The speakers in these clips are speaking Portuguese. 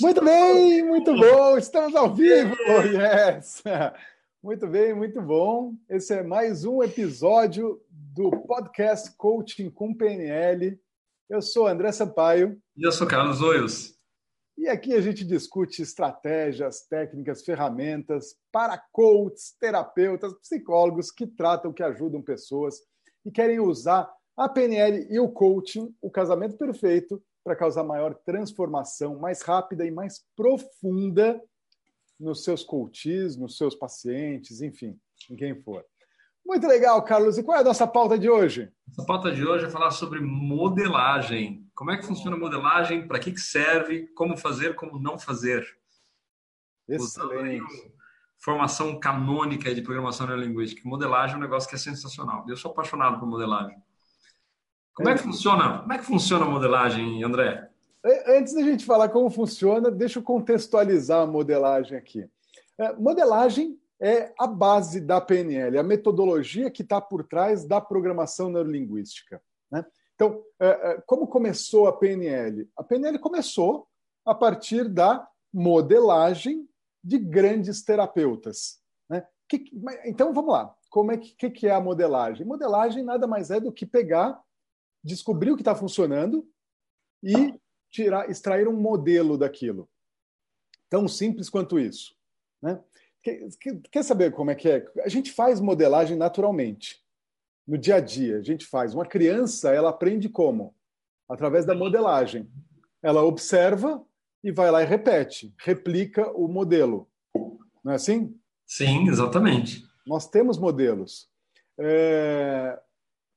Muito bem, muito bom. Estamos ao vivo. Yes. Muito bem, muito bom. Esse é mais um episódio do podcast Coaching com PNL. Eu sou André Sampaio. E eu sou Carlos Oios. E aqui a gente discute estratégias, técnicas, ferramentas para coaches, terapeutas, psicólogos que tratam, que ajudam pessoas e querem usar a PNL e o coaching, o casamento perfeito, para causar maior transformação, mais rápida e mais profunda nos seus coaches, nos seus pacientes, enfim, em quem for. Muito legal, Carlos. E qual é a nossa pauta de hoje? A pauta de hoje é falar sobre modelagem. Como é que funciona a modelagem? Para que, que serve? Como fazer? Como não fazer? Excelente. Formação canônica de programação neurolinguística. Modelagem é um negócio que é sensacional. Eu sou apaixonado por modelagem. Como é que funciona? Como é que funciona a modelagem, André? Antes da gente falar como funciona, deixa eu contextualizar a modelagem aqui. É, modelagem é a base da PNL, a metodologia que está por trás da programação neurolinguística. Né? Então, é, é, como começou a PNL? A PNL começou a partir da modelagem de grandes terapeutas. Né? então, vamos lá. Como é que, que é a modelagem? Modelagem nada mais é do que pegar descobrir o que está funcionando e tirar, extrair um modelo daquilo. Tão simples quanto isso. Né? Quer, quer saber como é que é? A gente faz modelagem naturalmente. No dia a dia, a gente faz. Uma criança, ela aprende como? Através da modelagem. Ela observa e vai lá e repete, replica o modelo. Não é assim? Sim, exatamente. Nós temos modelos. É...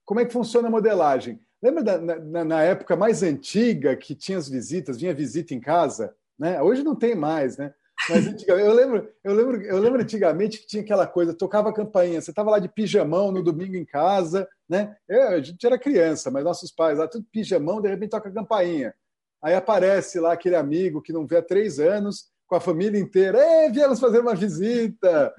Como é que funciona a modelagem? Lembra da, na, na, época mais antiga que tinha as visitas, vinha visita em casa? Né? Hoje não tem mais, né? Mas eu lembro, eu lembro, eu lembro antigamente que tinha aquela coisa, tocava a campainha, você estava lá de pijamão no domingo em casa, né? Eu, a gente era criança, mas nossos pais lá tudo pijamão, de repente toca a campainha. Aí aparece lá aquele amigo que não vê há três anos, com a família inteira. Ei, viemos fazer uma visita,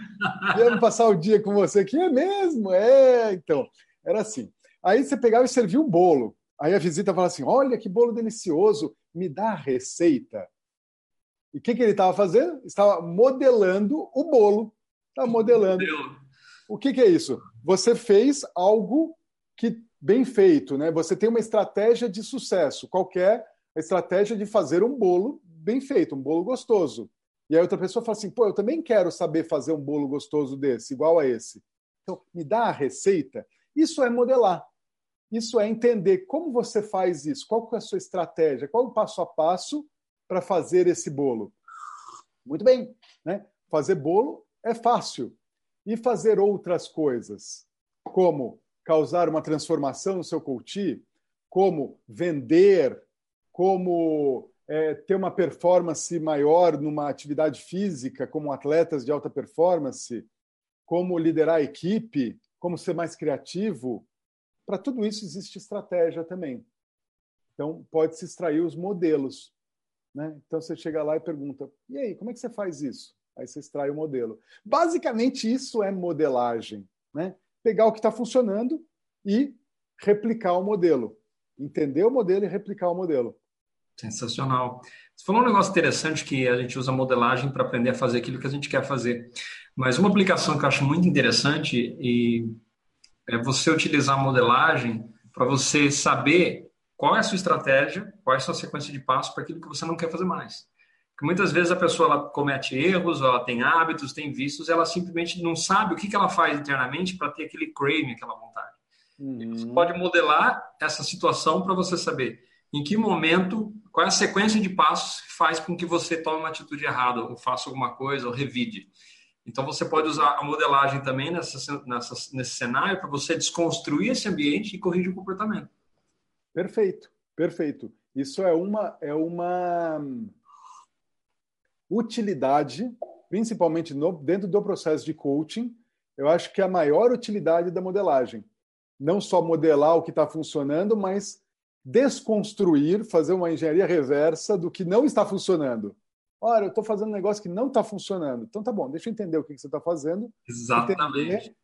viemos passar o dia com você aqui. É mesmo? É, então, era assim. Aí você pegava e servia um bolo. Aí a visita falava assim: Olha que bolo delicioso, me dá a receita. E o que, que ele estava fazendo? Estava modelando o bolo. Estava modelando. O que, que é isso? Você fez algo que bem feito, né? Você tem uma estratégia de sucesso. Qualquer é a estratégia de fazer um bolo bem feito, um bolo gostoso. E aí outra pessoa fala assim: pô, eu também quero saber fazer um bolo gostoso desse, igual a esse. Então, me dá a receita. Isso é modelar. Isso é entender como você faz isso, qual é a sua estratégia, qual é o passo a passo para fazer esse bolo. Muito bem, né? Fazer bolo é fácil. E fazer outras coisas, como causar uma transformação no seu coach, como vender, como é, ter uma performance maior numa atividade física, como atletas de alta performance, como liderar a equipe, como ser mais criativo, para tudo isso existe estratégia também. Então, pode-se extrair os modelos. Né? Então, você chega lá e pergunta: e aí, como é que você faz isso? Aí você extrai o modelo. Basicamente, isso é modelagem. Né? Pegar o que está funcionando e replicar o modelo. Entender o modelo e replicar o modelo. Sensacional. Você falou um negócio interessante que a gente usa modelagem para aprender a fazer aquilo que a gente quer fazer. Mas uma aplicação que eu acho muito interessante e é você utilizar a modelagem para você saber qual é a sua estratégia, qual é a sua sequência de passos para aquilo que você não quer fazer mais. Porque muitas vezes a pessoa ela comete erros, ela tem hábitos, tem vícios, ela simplesmente não sabe o que, que ela faz internamente para ter aquele craving, aquela vontade. Uhum. Você pode modelar essa situação para você saber em que momento, qual é a sequência de passos que faz com que você tome uma atitude errada, ou faça alguma coisa, ou revide. Então, você pode usar a modelagem também nessa, nessa, nesse cenário para você desconstruir esse ambiente e corrigir o comportamento. Perfeito, perfeito. Isso é uma, é uma utilidade, principalmente no, dentro do processo de coaching, eu acho que é a maior utilidade da modelagem. Não só modelar o que está funcionando, mas desconstruir, fazer uma engenharia reversa do que não está funcionando. Olha, eu estou fazendo um negócio que não está funcionando. Então tá bom, deixa eu entender o que, que você está fazendo. Exatamente.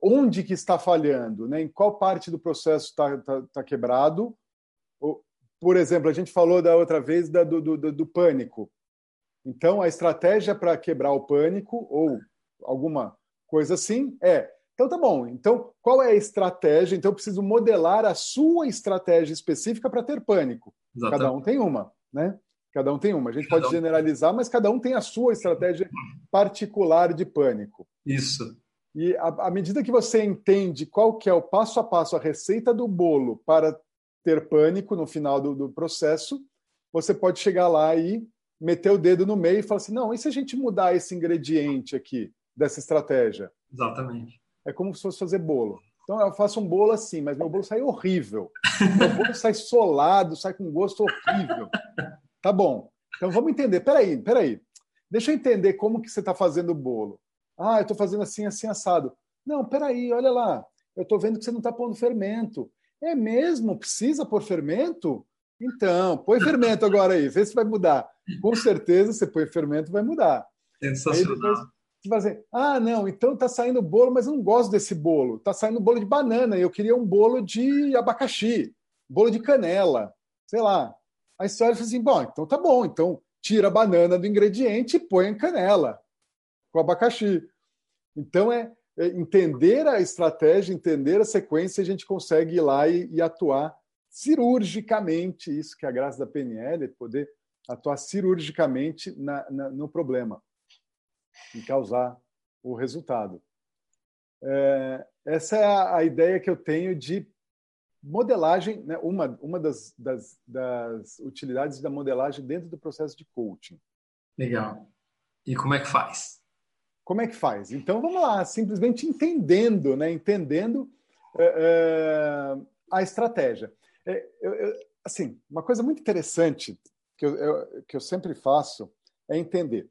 onde que está falhando, né? em qual parte do processo está tá, tá quebrado. Por exemplo, a gente falou da outra vez da, do, do, do, pânico. Então, a estratégia para quebrar o pânico ou alguma coisa assim é. Então, tá bom. Então, qual é a estratégia? Então, eu preciso modelar a sua estratégia específica para ter pânico. Exatamente. Cada um tem uma, né? Cada um tem uma. A gente cada pode um... generalizar, mas cada um tem a sua estratégia particular de pânico. Isso. E à medida que você entende qual que é o passo a passo, a receita do bolo para ter pânico no final do, do processo, você pode chegar lá e meter o dedo no meio e falar assim: não, e se a gente mudar esse ingrediente aqui dessa estratégia? Exatamente. É como se fosse fazer bolo. Então eu faço um bolo assim, mas meu bolo sai horrível. Meu bolo sai solado, sai com gosto horrível. Tá bom. Então vamos entender. Peraí, peraí. Deixa eu entender como que você está fazendo o bolo. Ah, eu estou fazendo assim, assim, assado. Não, peraí, olha lá. Eu estou vendo que você não está pondo fermento. É mesmo? Precisa pôr fermento? Então, põe fermento agora aí, vê se vai mudar. Com certeza, você põe fermento, vai mudar. Sensacional. Você vai dizer, ah, não, então tá saindo bolo, mas eu não gosto desse bolo. Tá saindo bolo de banana, eu queria um bolo de abacaxi, bolo de canela, sei lá. Aí você olha e fala assim, bom, então tá bom, então tira a banana do ingrediente e põe em canela, com abacaxi. Então é, é entender a estratégia, entender a sequência, a gente consegue ir lá e, e atuar cirurgicamente, isso que é a graça da PNL, é poder atuar cirurgicamente na, na, no problema e causar o resultado. É, essa é a, a, ideia que eu tenho de modelagem, né? uma, uma das, das, das utilidades da modelagem dentro do processo de coaching. Legal. E como é que faz? Como é que faz? Então vamos lá, simplesmente entendendo, né? entendendo é, é, a estratégia. É, eu, eu, assim, uma coisa muito interessante que eu, eu, que eu sempre faço é entender.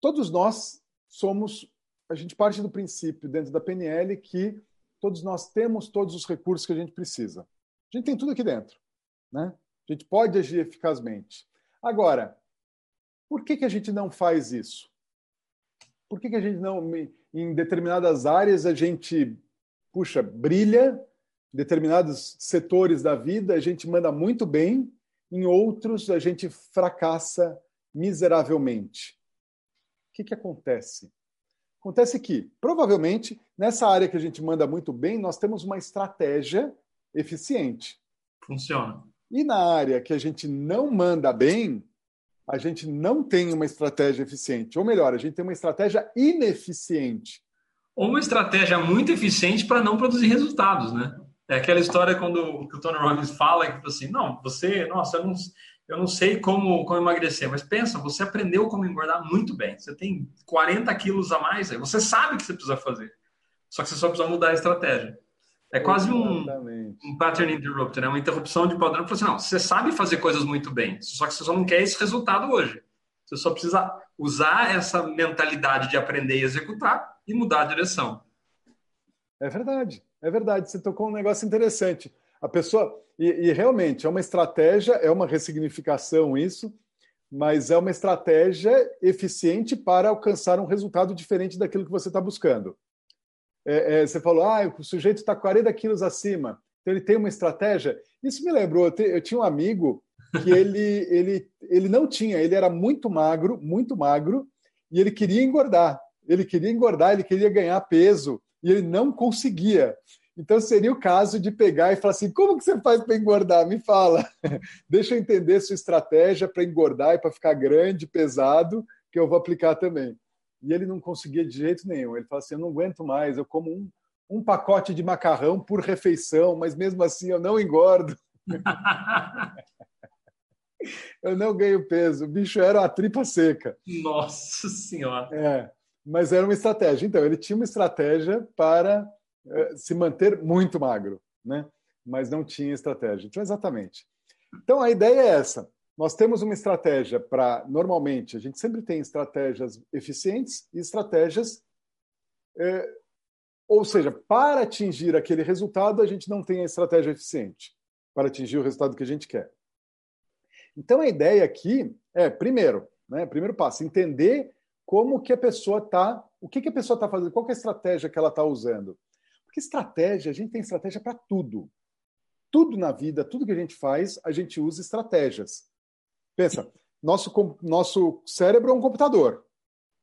Todos nós somos, a gente parte do princípio dentro da PNL que todos nós temos todos os recursos que a gente precisa. A gente tem tudo aqui dentro, né? A gente pode agir eficazmente. Agora, por que, que a gente não faz isso? Por que, que a gente não, em determinadas áreas, a gente, puxa, brilha determinados setores da vida a gente manda muito bem, em outros a gente fracassa miseravelmente. O que, que acontece? Acontece que, provavelmente, nessa área que a gente manda muito bem, nós temos uma estratégia eficiente. Funciona. E na área que a gente não manda bem, a gente não tem uma estratégia eficiente. Ou melhor, a gente tem uma estratégia ineficiente. Ou uma estratégia muito eficiente para não produzir resultados, né? É aquela história quando o Tony Robbins fala que tipo assim, não, você, nossa, eu não, eu não sei como, como emagrecer, mas pensa, você aprendeu como engordar muito bem. Você tem 40 quilos a mais, aí você sabe o que você precisa fazer. Só que você só precisa mudar a estratégia. É quase um, um pattern interrupter, né? uma interrupção de padrão. Assim, não, você sabe fazer coisas muito bem, só que você só não quer esse resultado hoje. Você só precisa usar essa mentalidade de aprender e executar e mudar a direção. É verdade. É verdade, você tocou um negócio interessante. A pessoa. E, e, realmente, é uma estratégia, é uma ressignificação isso, mas é uma estratégia eficiente para alcançar um resultado diferente daquilo que você está buscando. É, é, você falou, ah, o sujeito está 40 quilos acima, então ele tem uma estratégia. Isso me lembrou, eu, te, eu tinha um amigo que ele, ele, ele não tinha, ele era muito magro, muito magro, e ele queria engordar. Ele queria engordar, ele queria ganhar peso e ele não conseguia. Então seria o caso de pegar e falar assim: como que você faz para engordar? Me fala. Deixa eu entender sua estratégia para engordar e para ficar grande, pesado, que eu vou aplicar também. E ele não conseguia de jeito nenhum. Ele fala assim: eu não aguento mais, eu como um, um pacote de macarrão por refeição, mas mesmo assim eu não engordo. eu não ganho peso. O bicho era uma tripa seca. Nossa Senhora. É mas era uma estratégia. Então, ele tinha uma estratégia para se manter muito magro, né? mas não tinha estratégia. Então, exatamente. Então, a ideia é essa. Nós temos uma estratégia para, normalmente, a gente sempre tem estratégias eficientes e estratégias. Eh, ou seja, para atingir aquele resultado, a gente não tem a estratégia eficiente para atingir o resultado que a gente quer. Então, a ideia aqui é, primeiro, né, primeiro passo, entender como que a pessoa está, o que, que a pessoa está fazendo, qual é a estratégia que ela está usando. Porque estratégia, a gente tem estratégia para tudo. Tudo na vida, tudo que a gente faz, a gente usa estratégias. Pensa, nosso, nosso cérebro é um computador.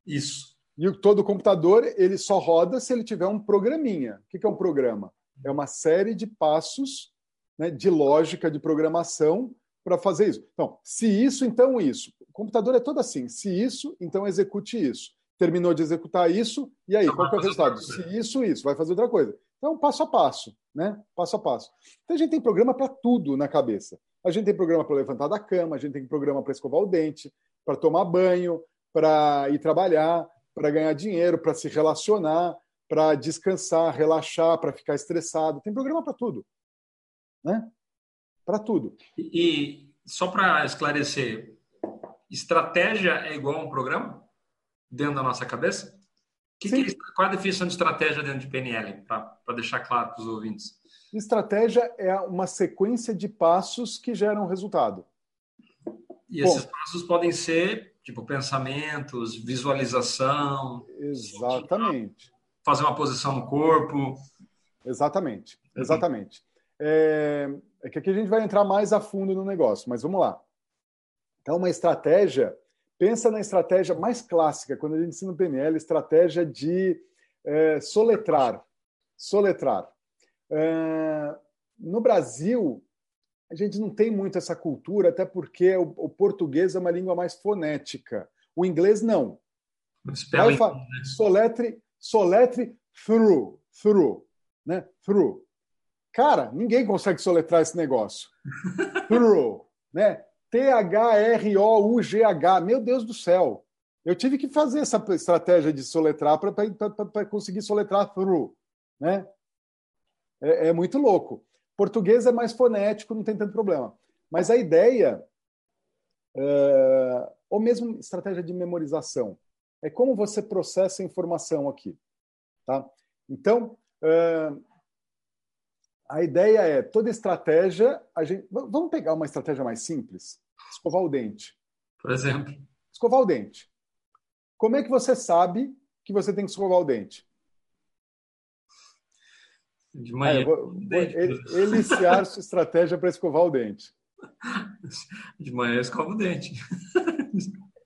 Isso. E todo computador ele só roda se ele tiver um programinha. O que é um programa? É uma série de passos né, de lógica de programação para fazer isso. Então, se isso, então isso. O computador é todo assim. Se isso, então execute isso. Terminou de executar isso, e aí, então, qual é o resultado? Se isso, isso, vai fazer outra coisa. Então, passo a passo, né? Passo a passo. Então, a gente tem programa para tudo na cabeça. A gente tem programa para levantar da cama, a gente tem programa para escovar o dente, para tomar banho, para ir trabalhar, para ganhar dinheiro, para se relacionar, para descansar, relaxar, para ficar estressado. Tem programa para tudo. Né? Para tudo. E, só para esclarecer, estratégia é igual a um programa dentro da nossa cabeça? Que que é, qual é a definição de estratégia dentro de PNL, para deixar claro para os ouvintes? Estratégia é uma sequência de passos que geram resultado. E Bom, esses passos podem ser tipo pensamentos, visualização. Exatamente. Fazer uma posição no corpo. Exatamente, uhum. exatamente. É, é que aqui a gente vai entrar mais a fundo no negócio, mas vamos lá. Então, uma estratégia, pensa na estratégia mais clássica, quando a gente ensina o PNL, estratégia de é, soletrar. Soletrar. É, no Brasil, a gente não tem muito essa cultura, até porque o, o português é uma língua mais fonética. O inglês não. Vai fa... Né? soletre, soletre through, through, né? Through. Cara, ninguém consegue soletrar esse negócio. through, né? T-H-R-O-U-G-H. Meu Deus do céu. Eu tive que fazer essa estratégia de soletrar para conseguir soletrar through, né? É, é muito louco. Português é mais fonético, não tem tanto problema. Mas a ideia, é, ou mesmo estratégia de memorização, é como você processa a informação aqui. Tá? Então, é, a ideia é, toda estratégia, a gente, vamos pegar uma estratégia mais simples, escovar o dente. Por exemplo. Escovar o dente. Como é que você sabe que você tem que escovar o dente? De manhã. Ah, vou, vou eliciar sua estratégia para escovar o dente. De manhã eu escovo o dente.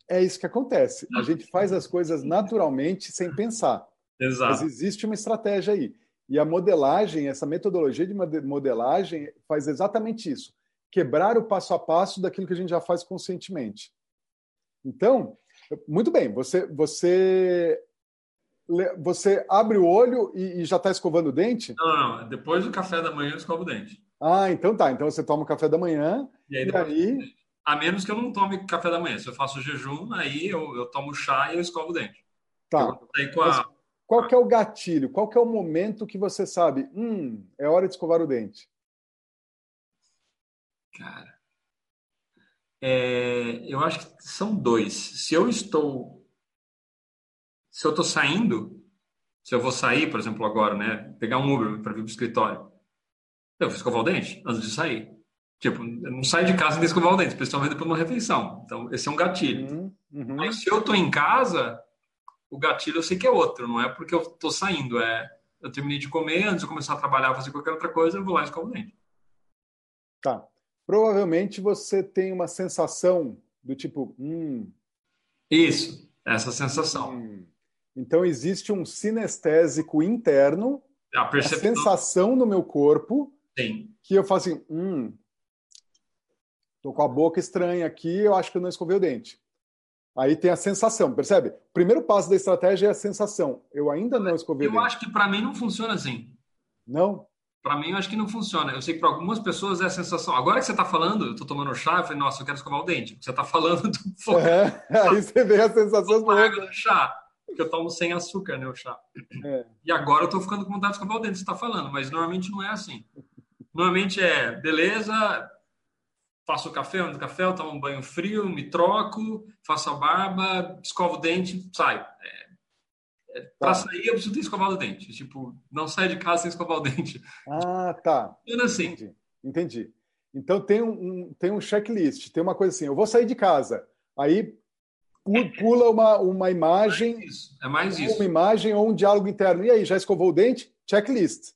É isso que acontece. A gente faz as coisas naturalmente sem pensar. Exato. Mas existe uma estratégia aí. E a modelagem, essa metodologia de modelagem faz exatamente isso. Quebrar o passo a passo daquilo que a gente já faz conscientemente. Então, muito bem, você, você você abre o olho e, e já está escovando o dente? Não, não, depois do café da manhã eu escovo o dente. Ah, então tá. Então você toma o café da manhã e aí. E aí... A menos que eu não tome café da manhã. Se eu faço jejum, aí eu, eu tomo chá e eu escovo o dente. Tá. A... Qual que é o gatilho? Qual que é o momento que você sabe, hum, é hora de escovar o dente? Cara, é, eu acho que são dois. Se eu estou se eu estou saindo, se eu vou sair, por exemplo, agora, né, pegar um Uber para vir para o escritório, eu vou escovar o dente antes de sair. Tipo, eu não saio de casa sem escovar o dente, principalmente de uma refeição. Então, esse é um gatilho. Uhum, uhum. Mas se eu estou em casa, o gatilho eu sei que é outro, não é porque eu estou saindo, é eu terminei de comer, antes de começar a trabalhar, fazer qualquer outra coisa, eu vou lá e escovo o dente. Tá. Provavelmente você tem uma sensação do tipo, hum. Isso, essa sensação. Hum. Então existe um sinestésico interno, a, a sensação no meu corpo, Sim. que eu faço assim, hum, tô com a boca estranha aqui, eu acho que eu não escovei o dente. Aí tem a sensação, percebe? O primeiro passo da estratégia é a sensação. Eu ainda não escovei eu o dente. Eu acho que para mim não funciona assim. Não? Para mim, eu acho que não funciona. Eu sei que para algumas pessoas é a sensação. Agora que você está falando, eu estou tomando chá, eu falei, nossa, eu quero escovar o dente. Você está falando do é, Aí você vê a sensação do água do chá porque eu tomo sem açúcar, né, o chá. É. E agora eu tô ficando com vontade de escovar o dente, você tá falando, mas normalmente não é assim. Normalmente é, beleza, faço o café, ando café, eu tomo um banho frio, me troco, faço a barba, escovo o dente, saio. É, é, tá. Para sair, eu preciso ter escovado o dente. Tipo, não sair de casa sem escovar o dente. Ah, tá. Sendo assim. Entendi. Entendi. Então tem um, tem um checklist, tem uma coisa assim, eu vou sair de casa. Aí pula uma, uma imagem. É mais isso. É mais isso. Uma imagem ou um diálogo interno. E aí, já escovou o dente? Checklist.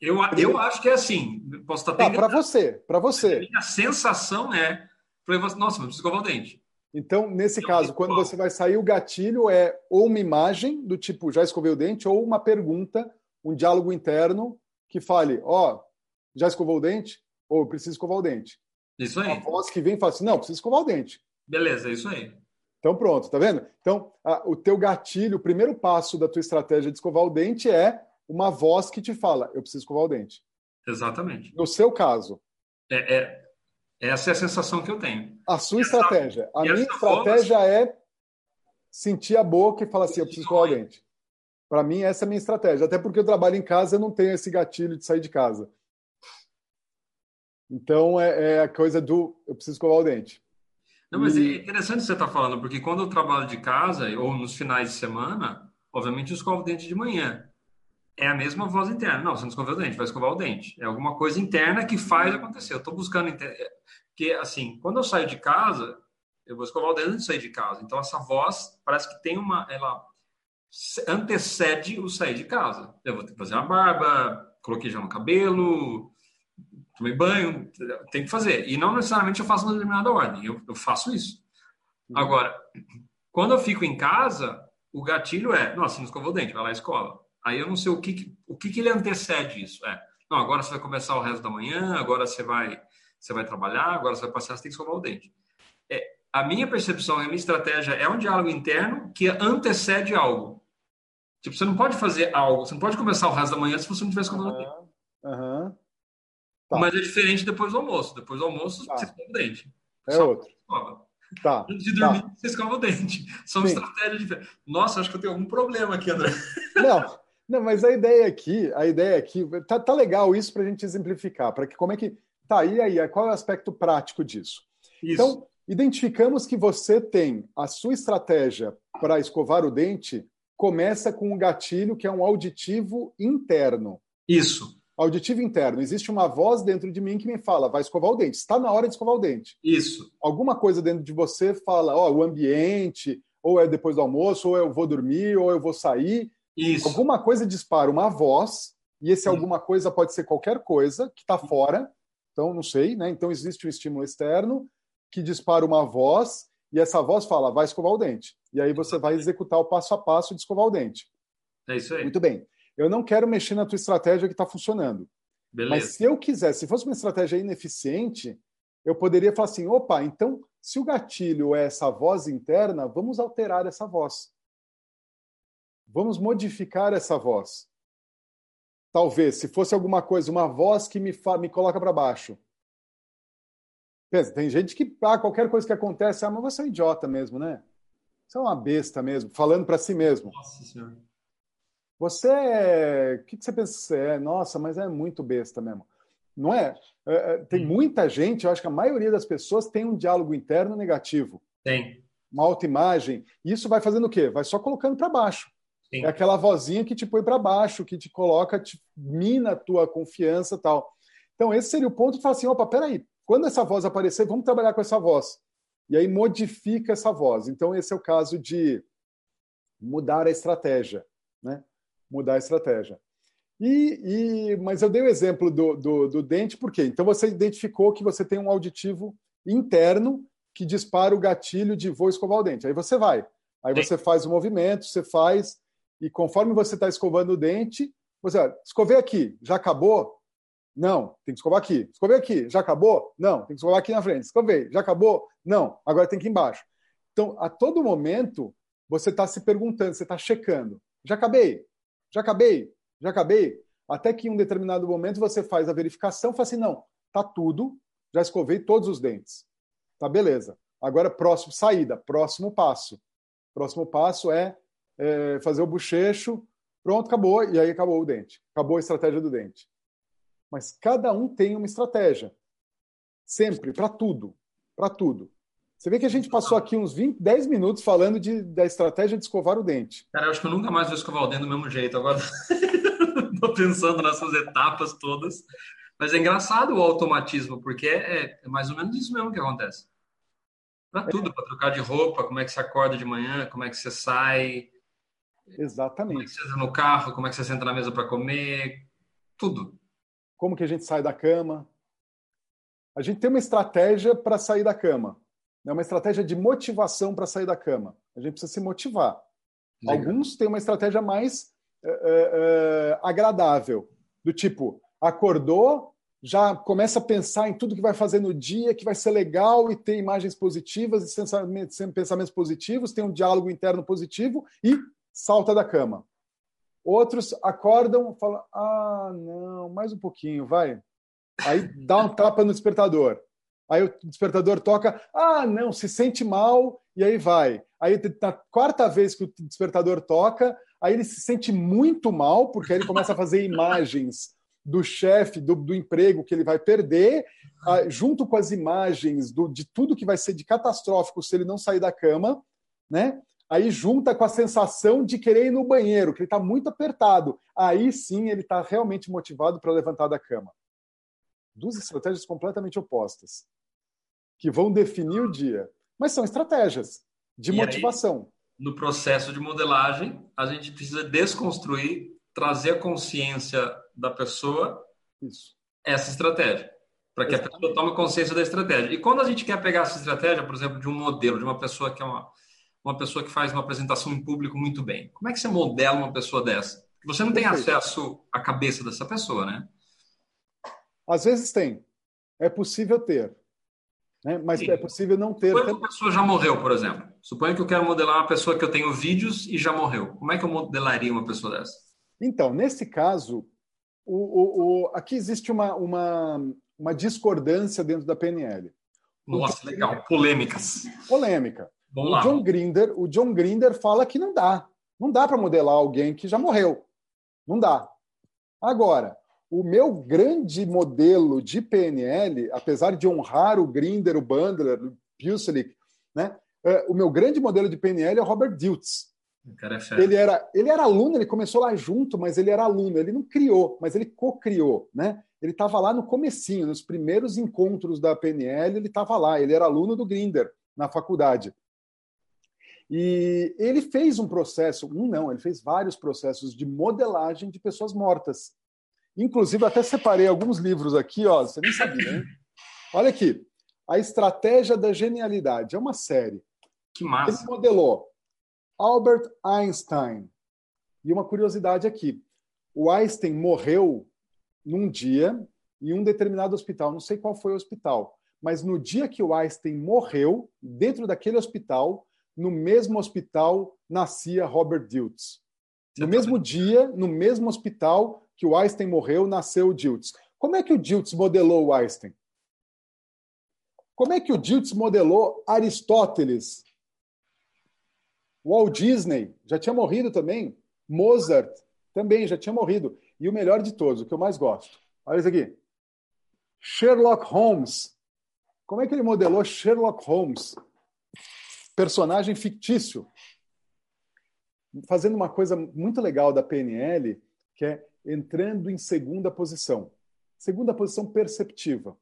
Eu, eu acho que é assim. Posso estar tá, Para você, para você. A sensação é. Nossa, mas preciso escovar o dente. Então, nesse então, caso, quando você vai sair, o gatilho é ou uma imagem do tipo já escovei o dente, ou uma pergunta, um diálogo interno que fale: Ó, oh, já escovou o dente? Ou preciso escovar o dente. Isso aí. A voz que vem fala assim: não, preciso escovar o dente. Beleza, é isso aí. Então, pronto, tá vendo? Então, a, o teu gatilho, o primeiro passo da tua estratégia de escovar o dente é uma voz que te fala: eu preciso escovar o dente. Exatamente. No seu caso. É, é essa é a sensação que eu tenho. A sua essa, estratégia. A minha estratégia voz... é sentir a boca e falar assim: eu preciso escovar o dente. Para mim, essa é a minha estratégia. Até porque eu trabalho em casa, eu não tenho esse gatilho de sair de casa. Então, é, é a coisa do eu preciso escovar o dente. Não, mas é interessante você estar tá falando, porque quando eu trabalho de casa, ou nos finais de semana, obviamente eu escovo o dente de manhã. É a mesma voz interna. Não, você não escovou o dente, vai escovar o dente. É alguma coisa interna que faz acontecer. Eu estou buscando. Porque, assim, quando eu saio de casa, eu vou escovar o dente antes de sair de casa. Então, essa voz parece que tem uma. Ela antecede o sair de casa. Eu vou ter que fazer uma barba, coloquei já no cabelo, tomei banho, tem que fazer. E não necessariamente eu faço uma determinada ordem, eu, eu faço isso. Uhum. Agora, quando eu fico em casa, o gatilho é, nossa, não escovou o dente, vai lá à escola. Aí eu não sei o que, o que, que ele antecede isso. É, não, agora você vai começar o resto da manhã, agora você vai, você vai trabalhar, agora você vai passear, você tem que escovar o dente. É, a minha percepção, a minha estratégia é um diálogo interno que antecede algo. Tipo, você não pode fazer algo, você não pode começar o resto da manhã se você não tiver escovado o dente. Uhum. Tá. Mas é diferente depois do almoço. Depois do almoço, tá. você escova o dente. É Só outro. Tá. Antes de dormir, tá. você escova o dente. São Sim. estratégias diferentes. Nossa, acho que eu tenho algum problema aqui, André. Não, não mas a ideia aqui, a ideia aqui, tá, tá legal isso para a gente exemplificar. Para que como é que. Tá, e aí? Qual é o aspecto prático disso? Isso. Então, identificamos que você tem a sua estratégia para escovar o dente começa com um gatilho que é um auditivo interno. Isso auditivo interno. Existe uma voz dentro de mim que me fala, vai escovar o dente. Está na hora de escovar o dente. Isso. Alguma coisa dentro de você fala, ó, oh, o ambiente, ou é depois do almoço, ou eu vou dormir, ou eu vou sair. Isso. Alguma coisa dispara uma voz, e esse alguma coisa pode ser qualquer coisa que está fora. Então, não sei, né? Então, existe um estímulo externo que dispara uma voz, e essa voz fala, vai escovar o dente. E aí você vai executar o passo a passo de escovar o dente. É isso aí. Muito bem eu não quero mexer na tua estratégia que está funcionando. Beleza. Mas se eu quiser, se fosse uma estratégia ineficiente, eu poderia falar assim: opa, então, se o gatilho é essa voz interna, vamos alterar essa voz. Vamos modificar essa voz. Talvez, se fosse alguma coisa, uma voz que me, fa... me coloca para baixo. Pensa, tem gente que, ah, qualquer coisa que acontece, ah, mas você é um idiota mesmo, né? Você é uma besta mesmo, falando para si mesmo. Nossa Senhora. Você é. O que você pensa que você é? Nossa, mas é muito besta mesmo. Não é? é, é tem muita gente, eu acho que a maioria das pessoas tem um diálogo interno negativo. Tem. Uma autoimagem. E isso vai fazendo o quê? Vai só colocando para baixo. Sim. É aquela vozinha que te põe para baixo, que te coloca, te mina a tua confiança tal. Então, esse seria o ponto de falar assim: opa, peraí, quando essa voz aparecer, vamos trabalhar com essa voz. E aí modifica essa voz. Então, esse é o caso de mudar a estratégia. Né? mudar a estratégia. E, e, mas eu dei o exemplo do, do, do dente, por quê? Então você identificou que você tem um auditivo interno que dispara o gatilho de vou escovar o dente. Aí você vai. Aí você faz o movimento, você faz, e conforme você está escovando o dente, você olha, escovei aqui, já acabou? Não, tem que escovar aqui. Escovei aqui, já acabou? Não, tem que escovar aqui na frente. Escovei, já acabou? Não, agora tem que ir embaixo. Então, a todo momento, você está se perguntando, você está checando. Já acabei? Já acabei, já acabei. Até que em um determinado momento você faz a verificação, fala assim, não, tá tudo, já escovei todos os dentes. Tá beleza. Agora próximo saída, próximo passo. Próximo passo é, é fazer o bochecho, pronto, acabou e aí acabou o dente. Acabou a estratégia do dente. Mas cada um tem uma estratégia. Sempre, para tudo. Para tudo. Você vê que a gente passou aqui uns 20, 10 minutos falando de, da estratégia de escovar o dente. Cara, eu acho que eu nunca mais vou escovar o dente do mesmo jeito. Agora estou pensando nessas etapas todas. Mas é engraçado o automatismo, porque é, é mais ou menos isso mesmo que acontece. Para é. tudo, para trocar de roupa, como é que você acorda de manhã, como é que você sai. Exatamente. Como é que você entra no carro, como é que você senta na mesa para comer, tudo. Como que a gente sai da cama. A gente tem uma estratégia para sair da cama É uma estratégia de motivação para sair da cama. A gente precisa se motivar. Legal. Alguns têm uma estratégia mais uh, uh, agradável, do tipo, acordou, já começa a pensar em tudo que vai fazer no dia, que vai ser legal e ter imagens positivas e pensamentos positivos, tem um diálogo interno positivo e salta da cama. Outros acordam, falam: "Ah, não, mais um pouquinho, vai". Aí dá um tapa no despertador. Aí o despertador toca, ah, não, se sente mal, e aí vai. Aí na quarta vez que o despertador toca, aí ele se sente muito mal, porque aí ele começa a fazer imagens do chefe, do, do, emprego que ele vai perder, junto com as imagens do, de tudo que vai ser de catastrófico se ele não sair da cama, né? Aí junta com a sensação de querer ir no banheiro, que ele está muito apertado. Aí sim ele está realmente motivado para levantar da cama. Duas estratégias completamente opostas, que vão definir o dia. Mas são estratégias de e motivação. Aí, no processo de modelagem, a gente precisa desconstruir, trazer a consciência da pessoa Isso. essa estratégia, para que a pessoa tome consciência da estratégia. E quando a gente quer pegar essa estratégia, por exemplo, de um modelo, de uma pessoa que é uma, uma pessoa que faz uma apresentação em público muito bem, como é que você modela uma pessoa dessa? Você não tem acesso à cabeça dessa pessoa, né? Às vezes tem. É possível ter. Né? Mas Sim. é possível não ter. Suponha que a pessoa já morreu, por exemplo. Suponha que eu quero modelar uma pessoa que eu tenho vídeos e já morreu. Como é que eu modelaria uma pessoa dessa? Então, nesse caso, o, o, o, aqui existe uma, uma, uma discordância dentro da PNL. Nossa, legal. Polêmicas. Polêmica. Vamos o lá. John Grinder, o John Grinder fala que não dá. Não dá para modelar alguém que já morreu. Não dá. Agora, o meu grande modelo de PNL, apesar de honrar o Grinder, o Bandler, o Puselic, né? É, o meu grande modelo de PNL é o Robert Diltz. É ele era, ele era aluno, ele começou lá junto, mas ele era aluno. Ele não criou, mas ele co-criou, né? Ele estava lá no comecinho, nos primeiros encontros da PNL, ele estava lá. Ele era aluno do Grinder na faculdade. E ele fez um processo, um não, ele fez vários processos de modelagem de pessoas mortas. Inclusive, até separei alguns livros aqui, ó, você nem sabia, né? Olha aqui. A Estratégia da Genialidade. É uma série. Que massa. Ele modelou Albert Einstein. E uma curiosidade aqui. O Einstein morreu num dia em um determinado hospital. Não sei qual foi o hospital. Mas no dia que o Einstein morreu, dentro daquele hospital, no mesmo hospital nascia Robert Diltz. No mesmo dia, no mesmo hospital, que o Einstein morreu, nasceu o Diltz. Como é que o Diltz modelou o Einstein? Como é que o Diltz modelou Aristóteles? Walt Disney já tinha morrido também. Mozart também já tinha morrido. E o melhor de todos, o que eu mais gosto. Olha isso aqui. Sherlock Holmes. Como é que ele modelou Sherlock Holmes? Personagem fictício. Fazendo uma coisa muito legal da PNL, que é entrando em segunda posição. Segunda posição perceptiva.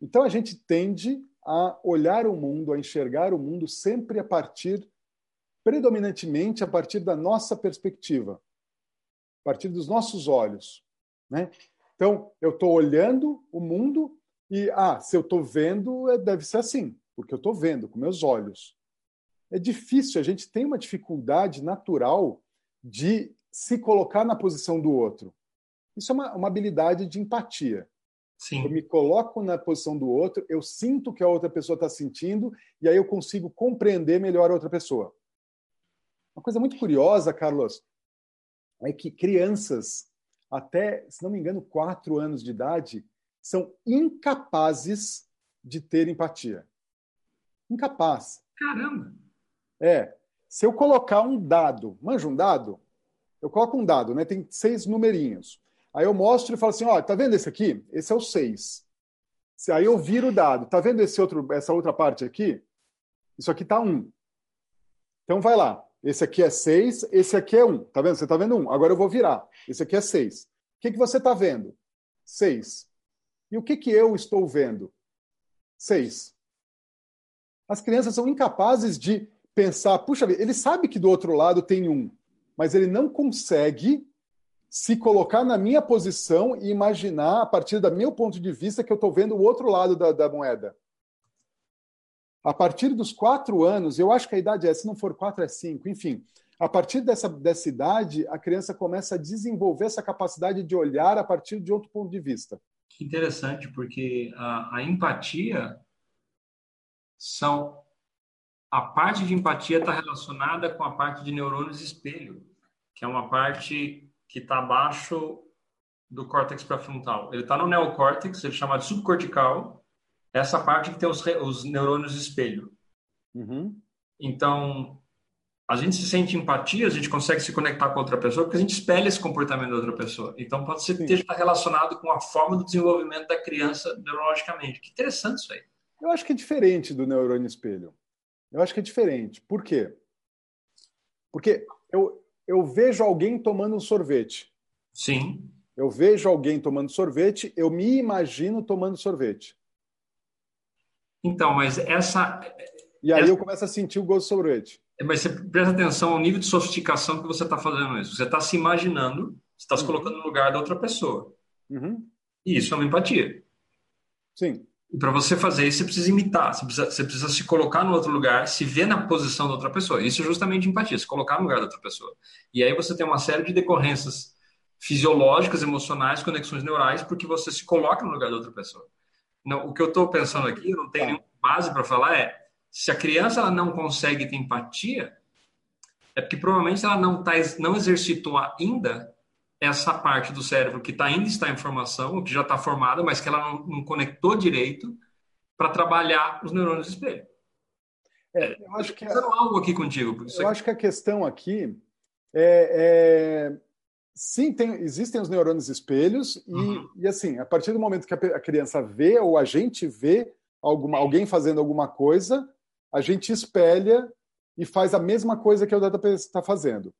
Então a gente tende a olhar o mundo, a enxergar o mundo sempre a partir, predominantemente a partir da nossa perspectiva, a partir dos nossos olhos. Né? Então, eu estou olhando o mundo e, ah, se eu estou vendo, é, deve ser assim, porque eu estou vendo com meus olhos. É difícil, a gente tem uma dificuldade natural de se colocar na posição do outro. Isso é uma, uma habilidade de empatia. Sim. Eu me coloco na posição do outro, eu sinto o que a outra pessoa está sentindo e aí eu consigo compreender melhor a outra pessoa. Uma coisa muito curiosa, Carlos, é que crianças até, se não me engano, quatro anos de idade são incapazes de ter empatia. Incapaz. Caramba! É. Se eu colocar um dado, manja um dado? eu coloco um dado, né? Tem seis numerinhos. Aí eu mostro e falo assim, ó, tá vendo esse aqui? Esse é o seis. Aí eu viro o dado. Tá vendo esse outro, essa outra parte aqui? Isso aqui tá um. Então vai lá. Esse aqui é seis, esse aqui é um. Tá vendo? Você tá vendo um. Agora eu vou virar. Esse aqui é seis. O que, que você tá vendo? Seis. E o que, que eu estou vendo? Seis. As crianças são incapazes de pensar, puxa, ele sabe que do outro lado tem um mas ele não consegue se colocar na minha posição e imaginar, a partir do meu ponto de vista, que eu estou vendo o outro lado da, da moeda. A partir dos quatro anos, eu acho que a idade é, se não for quatro, é cinco, enfim. A partir dessa, dessa idade, a criança começa a desenvolver essa capacidade de olhar a partir de outro ponto de vista. Que interessante, porque a, a empatia são. A parte de empatia está relacionada com a parte de neurônios espelho, que é uma parte que está abaixo do córtex pré-frontal. Ele está no neocórtex, ele é chamado subcortical, essa parte que tem os, os neurônios espelho. Uhum. Então, a gente se sente empatia, a gente consegue se conectar com outra pessoa porque a gente espelha esse comportamento da outra pessoa. Então, pode ser que esteja relacionado com a forma do desenvolvimento da criança neurologicamente. Que interessante isso aí. Eu acho que é diferente do neurônio espelho. Eu acho que é diferente. Por quê? Porque eu, eu vejo alguém tomando um sorvete. Sim. Eu vejo alguém tomando sorvete, eu me imagino tomando sorvete. Então, mas essa. E aí essa... eu começo a sentir o gosto do sorvete. Mas você presta atenção ao nível de sofisticação que você está fazendo isso. Você está se imaginando, você está se uhum. colocando no lugar da outra pessoa. Uhum. E isso é uma empatia. Sim. E para você fazer isso, você precisa imitar, você precisa, você precisa, se colocar no outro lugar, se ver na posição da outra pessoa. Isso é justamente empatia, se colocar no lugar da outra pessoa. E aí você tem uma série de decorrências fisiológicas, emocionais, conexões neurais, porque você se coloca no lugar da outra pessoa. Não, o que eu estou pensando aqui, não tenho tá. nenhuma base para falar, é se a criança ela não consegue ter empatia, é porque provavelmente ela não, tá, não exercitou ainda essa parte do cérebro que tá, ainda está em formação, que já está formada, mas que ela não, não conectou direito para trabalhar os neurônios de espelho. É, eu acho que é algo aqui contigo. Eu acho que a questão aqui é, é sim, tem, existem os neurônios espelhos e, uhum. e, assim, a partir do momento que a, criança vê ou a gente vê alguma, alguém fazendo alguma coisa, a gente espelha e faz a mesma coisa que o data está fazendo.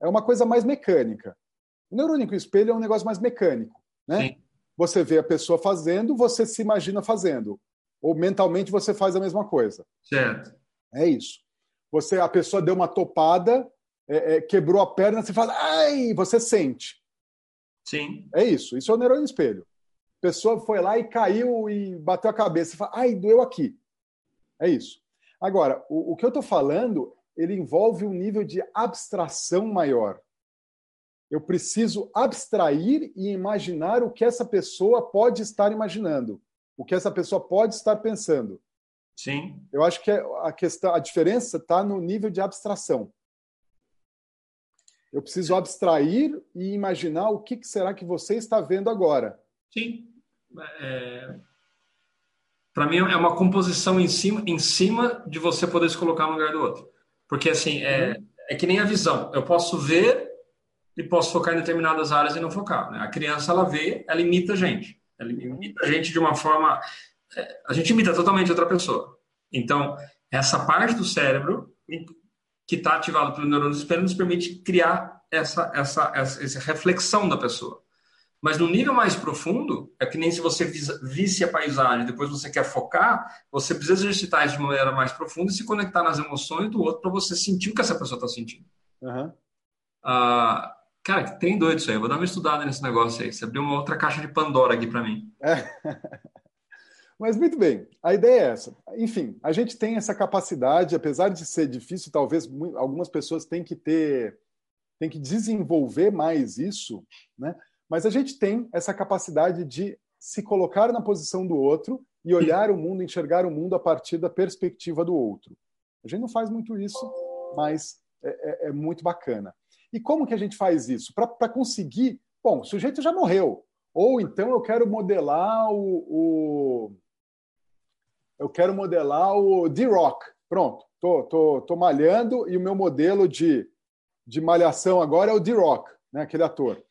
É uma coisa mais mecânica. O neurônio com espelho é um negócio mais mecânico, né? Sim. Você vê a pessoa fazendo, você se imagina fazendo, ou mentalmente você faz a mesma coisa. Certo. É isso. Você, a pessoa deu uma topada, é, é, quebrou a perna, você fala, ai, você sente. Sim. É isso. Isso é o neurônio espelho. A pessoa foi lá e caiu e bateu a cabeça, e fala, ai, doeu aqui. É isso. Agora, o, o que eu estou falando, ele envolve um nível de abstração maior. Eu preciso abstrair e imaginar o que essa pessoa pode estar imaginando, o que essa pessoa pode estar pensando. Sim. Eu acho que a questão, a diferença está no nível de abstração. Eu preciso abstrair e imaginar o que, será que você está vendo agora. Sim. É... Para mim é uma composição em cima, em cima de você poder se colocar no lugar do outro. Porque assim, é, uhum. é que nem a visão. Eu posso ver e posso focar em determinadas áreas e não focar. Né? A criança, ela vê, ela imita a gente. Ela imita a gente de uma forma... É, a gente imita totalmente outra pessoa. Então, essa parte do cérebro que está ativado pelo neurônio espelho nos permite criar essa, essa, essa, essa, reflexão da pessoa. Mas no nível mais profundo, é que nem se você visse a paisagem, depois você quer focar, você precisa exercitar isso de maneira mais profunda e se conectar nas emoções do outro para você sentir o que essa pessoa está sentindo. Uhum. Ah, cara, tem doido isso aí. Eu vou dar uma estudada nesse negócio aí. Você abriu uma outra caixa de Pandora aqui para mim. É. Mas muito bem, a ideia é essa. Enfim, a gente tem essa capacidade, apesar de ser difícil, talvez algumas pessoas têm que ter, têm que desenvolver mais isso, né? Mas a gente tem essa capacidade de se colocar na posição do outro e olhar o mundo, enxergar o mundo a partir da perspectiva do outro. A gente não faz muito isso, mas é, é, é muito bacana. E como que a gente faz isso? Para conseguir. Bom, o sujeito já morreu. Ou então eu quero modelar o, o eu quero modelar o D-Rock. Pronto, tô, tô, tô malhando e o meu modelo de, de malhação agora é o D-Rock, né, aquele ator.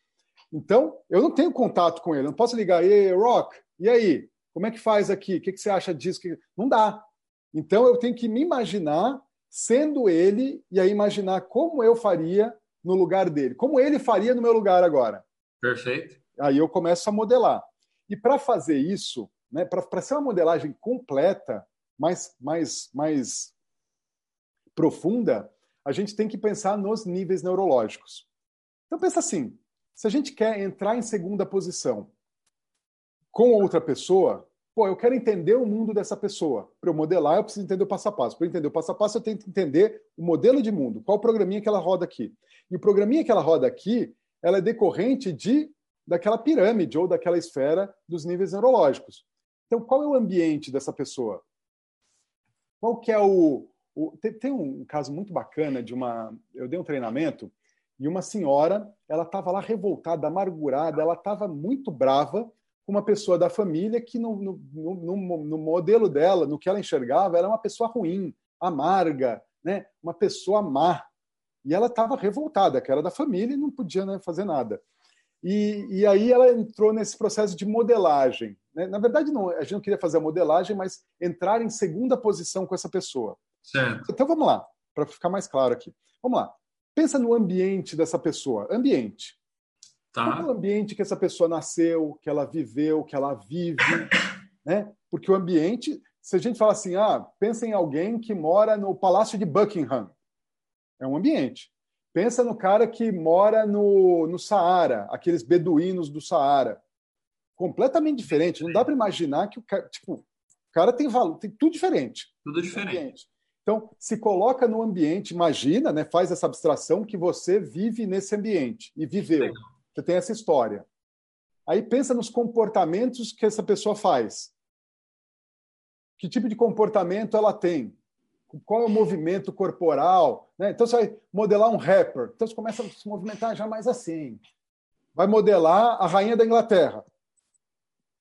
Então, eu não tenho contato com ele, não posso ligar, e Rock, e aí? Como é que faz aqui? O que, que você acha disso? Não dá. Então, eu tenho que me imaginar sendo ele e aí imaginar como eu faria no lugar dele, como ele faria no meu lugar agora. Perfeito. Aí eu começo a modelar. E para fazer isso, né, para ser uma modelagem completa, mais, mais, mais profunda, a gente tem que pensar nos níveis neurológicos. Então pensa assim, se a gente quer entrar em segunda posição com outra pessoa, pô, eu quero entender o mundo dessa pessoa. Para eu modelar, eu preciso entender o passo a passo. Para entender o passo a passo, eu tenho que entender o modelo de mundo, qual programinha que ela roda aqui. E o programinha que ela roda aqui, ela é decorrente de daquela pirâmide ou daquela esfera dos níveis neurológicos. Então, qual é o ambiente dessa pessoa? Qual que é o, o tem, tem um caso muito bacana de uma, eu dei um treinamento e uma senhora, ela estava lá revoltada, amargurada, ela estava muito brava com uma pessoa da família que no, no, no, no, modelo dela, no que ela enxergava, era uma pessoa ruim, amarga, né? uma pessoa má. E ela estava revoltada, que era da família e não podia né, fazer nada. E, e, aí ela entrou nesse processo de modelagem. Né? Na verdade, não, a gente não queria fazer a modelagem, mas entrar em segunda posição com essa pessoa. Certo. Então vamos lá, para ficar mais claro aqui. Vamos lá. Pensa no ambiente dessa pessoa. Ambiente. Tá. É o ambiente que essa pessoa nasceu, que ela viveu, que ela vive, né? Porque o ambiente, se a gente fala assim, ah, pensa em alguém que mora no Palácio de Buckingham, é um ambiente. Pensa no cara que mora no, no Saara, aqueles beduínos do Saara. Completamente diferente. Não dá para imaginar que o cara, tipo, o cara tem valor, tem tudo diferente. Tudo diferente. Então, se coloca no ambiente, imagina, né, faz essa abstração que você vive nesse ambiente e viveu. Legal. Você tem essa história. Aí pensa nos comportamentos que essa pessoa faz. Que tipo de comportamento ela tem? Qual é o movimento corporal? Né? Então você vai modelar um rapper. Então você começa a se movimentar já mais assim. Vai modelar a rainha da Inglaterra.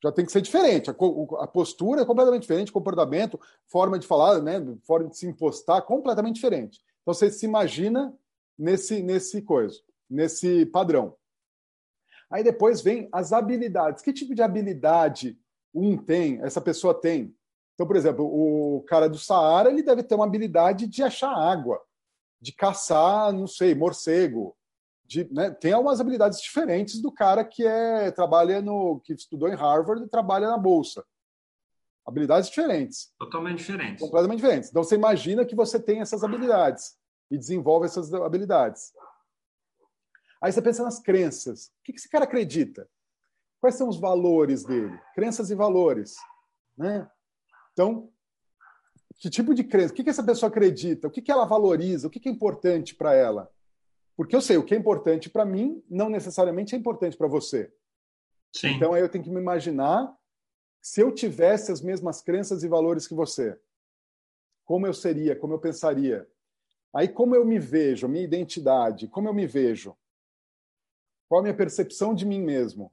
Já tem que ser diferente. A, postura é completamente diferente, o comportamento, forma de falar, né? forma de se impostar, completamente diferente. Então você se imagina nesse, nesse coisa, nesse padrão. Aí depois vem as habilidades. Que tipo de habilidade um tem, essa pessoa tem? Então, por exemplo, o cara do Saara, ele deve ter uma habilidade de achar água, de caçar, não sei, morcego. De, né? Tem algumas habilidades diferentes do cara que é trabalha no que estudou em Harvard e trabalha na bolsa. Habilidades diferentes. Totalmente diferentes. Completamente diferentes. Então você imagina que você tem essas habilidades e desenvolve essas habilidades. Aí você pensa nas crenças. O que esse cara acredita? Quais são os valores dele? Crenças e valores. Né? Então, que tipo de crença? O que essa pessoa acredita? O que ela valoriza? O que é importante para ela? Porque eu sei, o que é importante para mim não necessariamente é importante para você. Sim. Então, aí eu tenho que me imaginar se eu tivesse as mesmas crenças e valores que você. Como eu seria? Como eu pensaria? Aí, como eu me vejo? Minha identidade? Como eu me vejo? Qual a minha percepção de mim mesmo?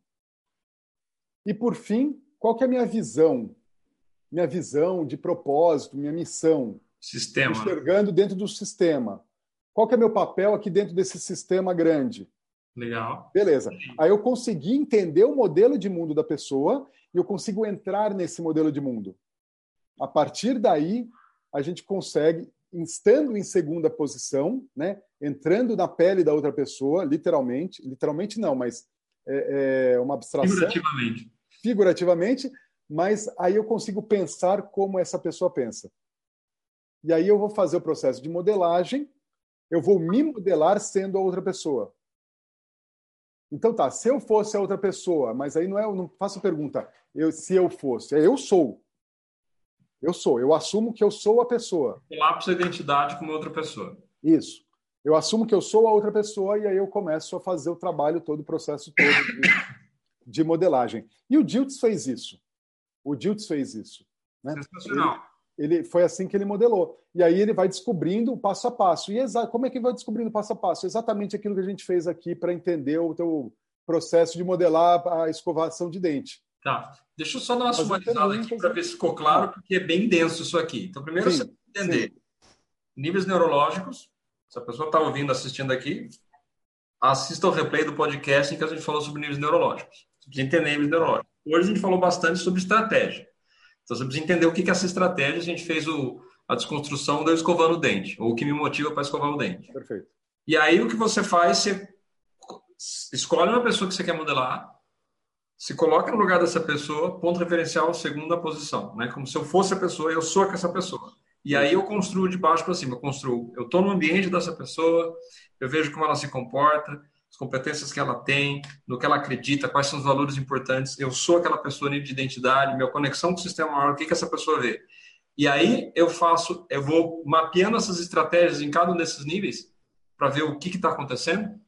E por fim, qual que é a minha visão? Minha visão de propósito, minha missão. Sistema. Né? Enxergando dentro do sistema. Qual que é meu papel aqui dentro desse sistema grande? Legal. Beleza. Aí eu consegui entender o modelo de mundo da pessoa e eu consigo entrar nesse modelo de mundo. A partir daí, a gente consegue estando em segunda posição, né, entrando na pele da outra pessoa, literalmente, literalmente não, mas é, é uma abstração. Figurativamente. Figurativamente, mas aí eu consigo pensar como essa pessoa pensa. E aí eu vou fazer o processo de modelagem, eu vou me modelar sendo a outra pessoa. Então tá, se eu fosse a outra pessoa, mas aí não é, não faço pergunta, eu, se eu fosse, é eu sou. Eu sou, eu assumo que eu sou a pessoa. Colapso a identidade como outra pessoa. Isso. Eu assumo que eu sou a outra pessoa e aí eu começo a fazer o trabalho todo, o processo todo de, de modelagem. E o Diltz fez isso. O Diltz fez isso. Né? Sensacional. Ele, ele, foi assim que ele modelou. E aí ele vai descobrindo o passo a passo. E como é que ele vai descobrindo o passo a passo? Exatamente aquilo que a gente fez aqui para entender o teu processo de modelar a escovação de dente. Tá. Deixa eu só dar uma suavizada aqui para ver se ficou claro, porque é bem denso isso aqui. Então, primeiro sim, você entender sim. níveis neurológicos. Se a pessoa está ouvindo, assistindo aqui, assista o replay do podcast em que a gente falou sobre níveis neurológicos. Você precisa entender níveis neurológicos. Hoje a gente falou bastante sobre estratégia. Então, você precisa entender o que é essa estratégia. A gente fez o, a desconstrução do escovando o dente, ou o que me motiva para escovar o dente. Perfeito. E aí, o que você faz, você escolhe uma pessoa que você quer modelar, se coloca no lugar dessa pessoa, ponto referencial, segunda posição, né? Como se eu fosse a pessoa, eu sou essa pessoa. E aí eu construo de baixo para cima, eu construo, eu estou no ambiente dessa pessoa, eu vejo como ela se comporta, as competências que ela tem, no que ela acredita, quais são os valores importantes. Eu sou aquela pessoa de identidade, minha conexão com o sistema maior, o que, que essa pessoa vê. E aí eu faço, eu vou mapeando essas estratégias em cada um desses níveis para ver o que está acontecendo.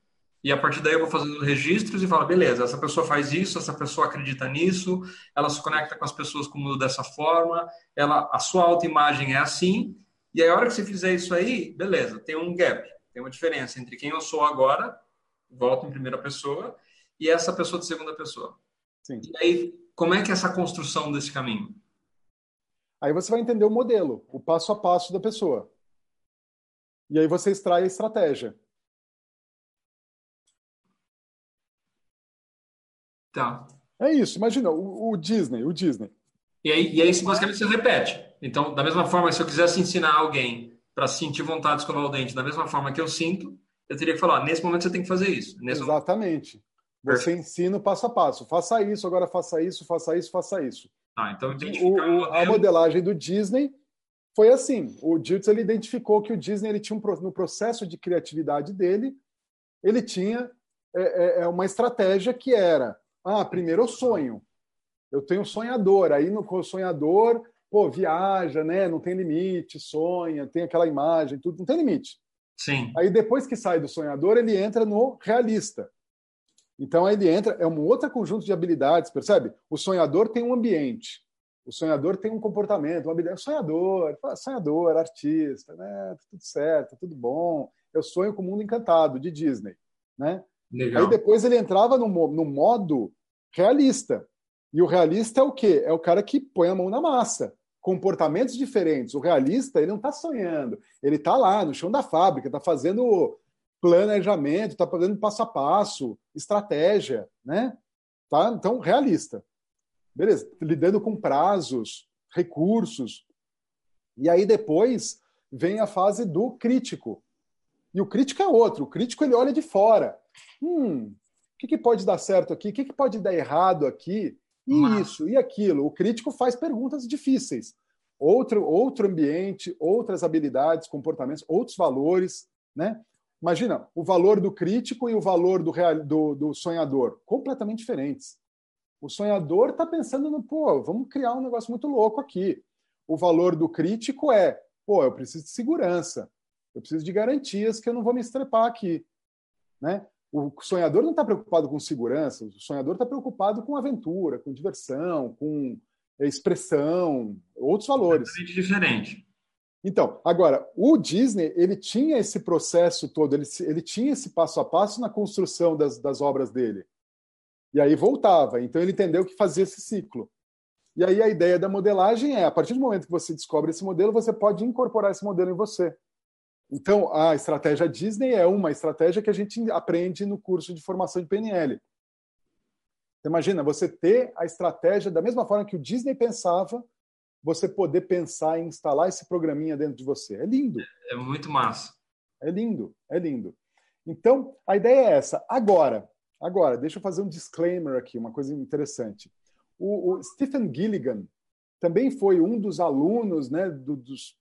E a partir daí eu vou fazendo registros e falo, beleza, essa pessoa faz isso, essa pessoa acredita nisso, ela se conecta com as pessoas como dessa forma, ela, a sua autoimagem é assim. E aí, a hora que você fizer isso aí, beleza, tem um gap, tem uma diferença entre quem eu sou agora volta em primeira pessoa, e essa pessoa de segunda pessoa. Sim. E aí, como é que é essa construção desse caminho? Aí você vai entender o modelo, o passo a passo da pessoa. E aí você extrai a estratégia. Tá. É isso. Imagina, o, o Disney, o Disney. E aí, e aí basicamente você repete. Então, da mesma forma, se eu quisesse ensinar alguém para sentir vontade de escovar o dente da mesma forma que eu sinto, eu teria que falar, nesse momento você tem que fazer isso. Exatamente. Momento... Você Perfeito. ensina o passo a passo. Faça isso, agora faça isso, faça isso, faça isso. Ah, então o, o. A modelagem do Disney foi assim. O Diltz ele identificou que o Disney ele tinha um, no processo de criatividade dele, ele tinha é, é, é, uma estratégia que era, ah, primeiro eu sonho. Eu tenho um sonhador. Aí no sonhador, pô, viaja, né? Não tem limite, sonha, tem aquela imagem, tudo, não tem limite. Sim. Aí depois que sai do sonhador, ele entra no realista. Então aí ele entra, é um outro conjunto de habilidades, percebe? O sonhador tem um ambiente, o sonhador tem um comportamento, uma habilidade. Sonhador, sonhador, artista, né? Tudo certo, tudo bom. Eu sonho com o mundo encantado de Disney, né? Legal. Aí depois ele entrava no, no modo realista. E o realista é o quê? É o cara que põe a mão na massa comportamentos diferentes. O realista, ele não está sonhando, ele está lá no chão da fábrica, está fazendo planejamento, está fazendo passo a passo, estratégia, né? Tá? Então, realista. Beleza, lidando com prazos, recursos. E aí depois vem a fase do crítico. E o crítico é outro. O crítico ele olha de fora. Hum, o que, que pode dar certo aqui? O que, que pode dar errado aqui? E Mas... isso, e aquilo. O crítico faz perguntas difíceis. Outro, outro ambiente, outras habilidades, comportamentos, outros valores, né? Imagina, o valor do crítico e o valor do, real, do, do sonhador, completamente diferentes. O sonhador está pensando no, pô, vamos criar um negócio muito louco aqui. O valor do crítico é, pô, eu preciso de segurança, eu preciso de garantias que eu não vou me estrepar aqui. Né? O sonhador não está preocupado com segurança, o sonhador está preocupado com aventura, com diversão, com expressão, outros valores. Totalmente diferente. Então, agora, o Disney, ele tinha esse processo todo, ele, ele tinha esse passo a passo na construção das, das obras dele. E aí voltava. Então, ele entendeu que fazia esse ciclo. E aí a ideia da modelagem é, a partir do momento que você descobre esse modelo, você pode incorporar esse modelo em você. Então, a estratégia Disney é uma estratégia que a gente aprende no curso de formação de PNL. Você imagina, você ter a estratégia da mesma forma que o Disney pensava, você poder pensar em instalar esse programinha dentro de você. É lindo. É muito massa. É lindo, é lindo. Então, a ideia é essa. Agora, agora, deixa eu fazer um disclaimer aqui, uma coisa interessante. O, o Stephen Gilligan também foi um dos alunos, né, do, dos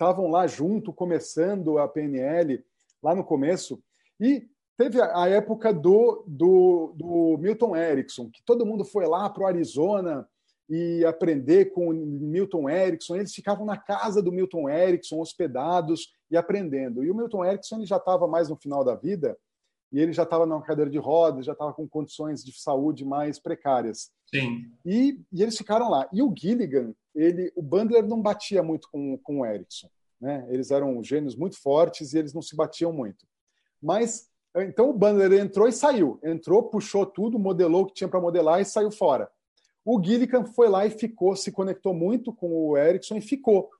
estavam lá junto, começando a PNL, lá no começo, e teve a época do, do, do Milton Erickson, que todo mundo foi lá para o Arizona e aprender com o Milton Erickson. Eles ficavam na casa do Milton Erickson, hospedados e aprendendo. E o Milton Erickson ele já estava mais no final da vida e ele já estava numa cadeira de rodas, já estava com condições de saúde mais precárias. Sim. E, e eles ficaram lá. E o Gilligan, ele, o Bandler não batia muito com, com o Erickson. Né? Eles eram gênios muito fortes e eles não se batiam muito. Mas então o Bandler entrou e saiu. Entrou, puxou tudo, modelou o que tinha para modelar e saiu fora. O Gilligan foi lá e ficou, se conectou muito com o Erickson e ficou.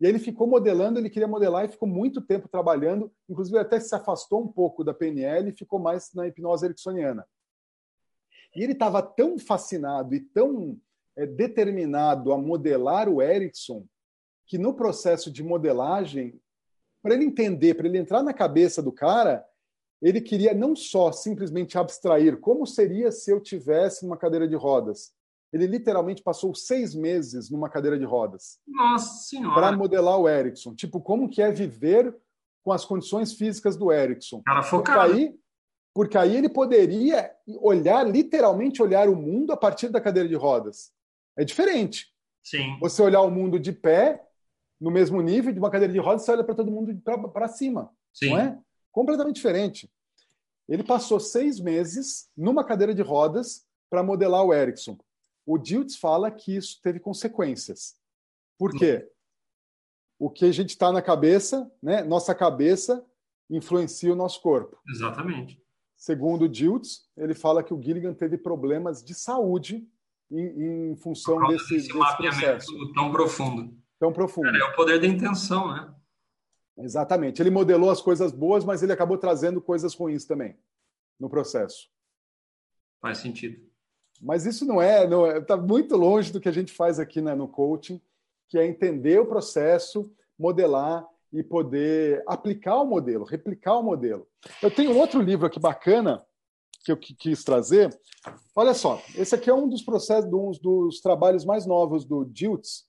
E ele ficou modelando, ele queria modelar e ficou muito tempo trabalhando, inclusive até se afastou um pouco da PNL e ficou mais na hipnose ericksoniana. E ele estava tão fascinado e tão é, determinado a modelar o Erickson que no processo de modelagem, para ele entender, para ele entrar na cabeça do cara, ele queria não só simplesmente abstrair como seria se eu tivesse numa cadeira de rodas. Ele literalmente passou seis meses numa cadeira de rodas. Nossa senhora! Para modelar o Erickson. Tipo, como que é viver com as condições físicas do Erickson. Cara focado. Aí, Porque aí ele poderia olhar, literalmente olhar o mundo a partir da cadeira de rodas. É diferente. Sim. Você olhar o mundo de pé, no mesmo nível, de uma cadeira de rodas, você olha para todo mundo para cima. Sim. Não é? Completamente diferente. Ele passou seis meses numa cadeira de rodas para modelar o Ericsson. O Diltz fala que isso teve consequências. Por quê? O que a gente está na cabeça, né? nossa cabeça influencia o nosso corpo. Exatamente. Segundo o Diltz, ele fala que o Gilligan teve problemas de saúde em, em função desse, desse processo. tão profundo. Tão profundo. Cara, é o poder da intenção, né? Exatamente. Ele modelou as coisas boas, mas ele acabou trazendo coisas ruins também no processo. Faz sentido. Mas isso não é, não é, tá muito longe do que a gente faz aqui né, no coaching, que é entender o processo, modelar e poder aplicar o modelo, replicar o modelo. Eu tenho outro livro aqui bacana que eu quis trazer. Olha só, esse aqui é um dos processos, um dos trabalhos mais novos do Diltz,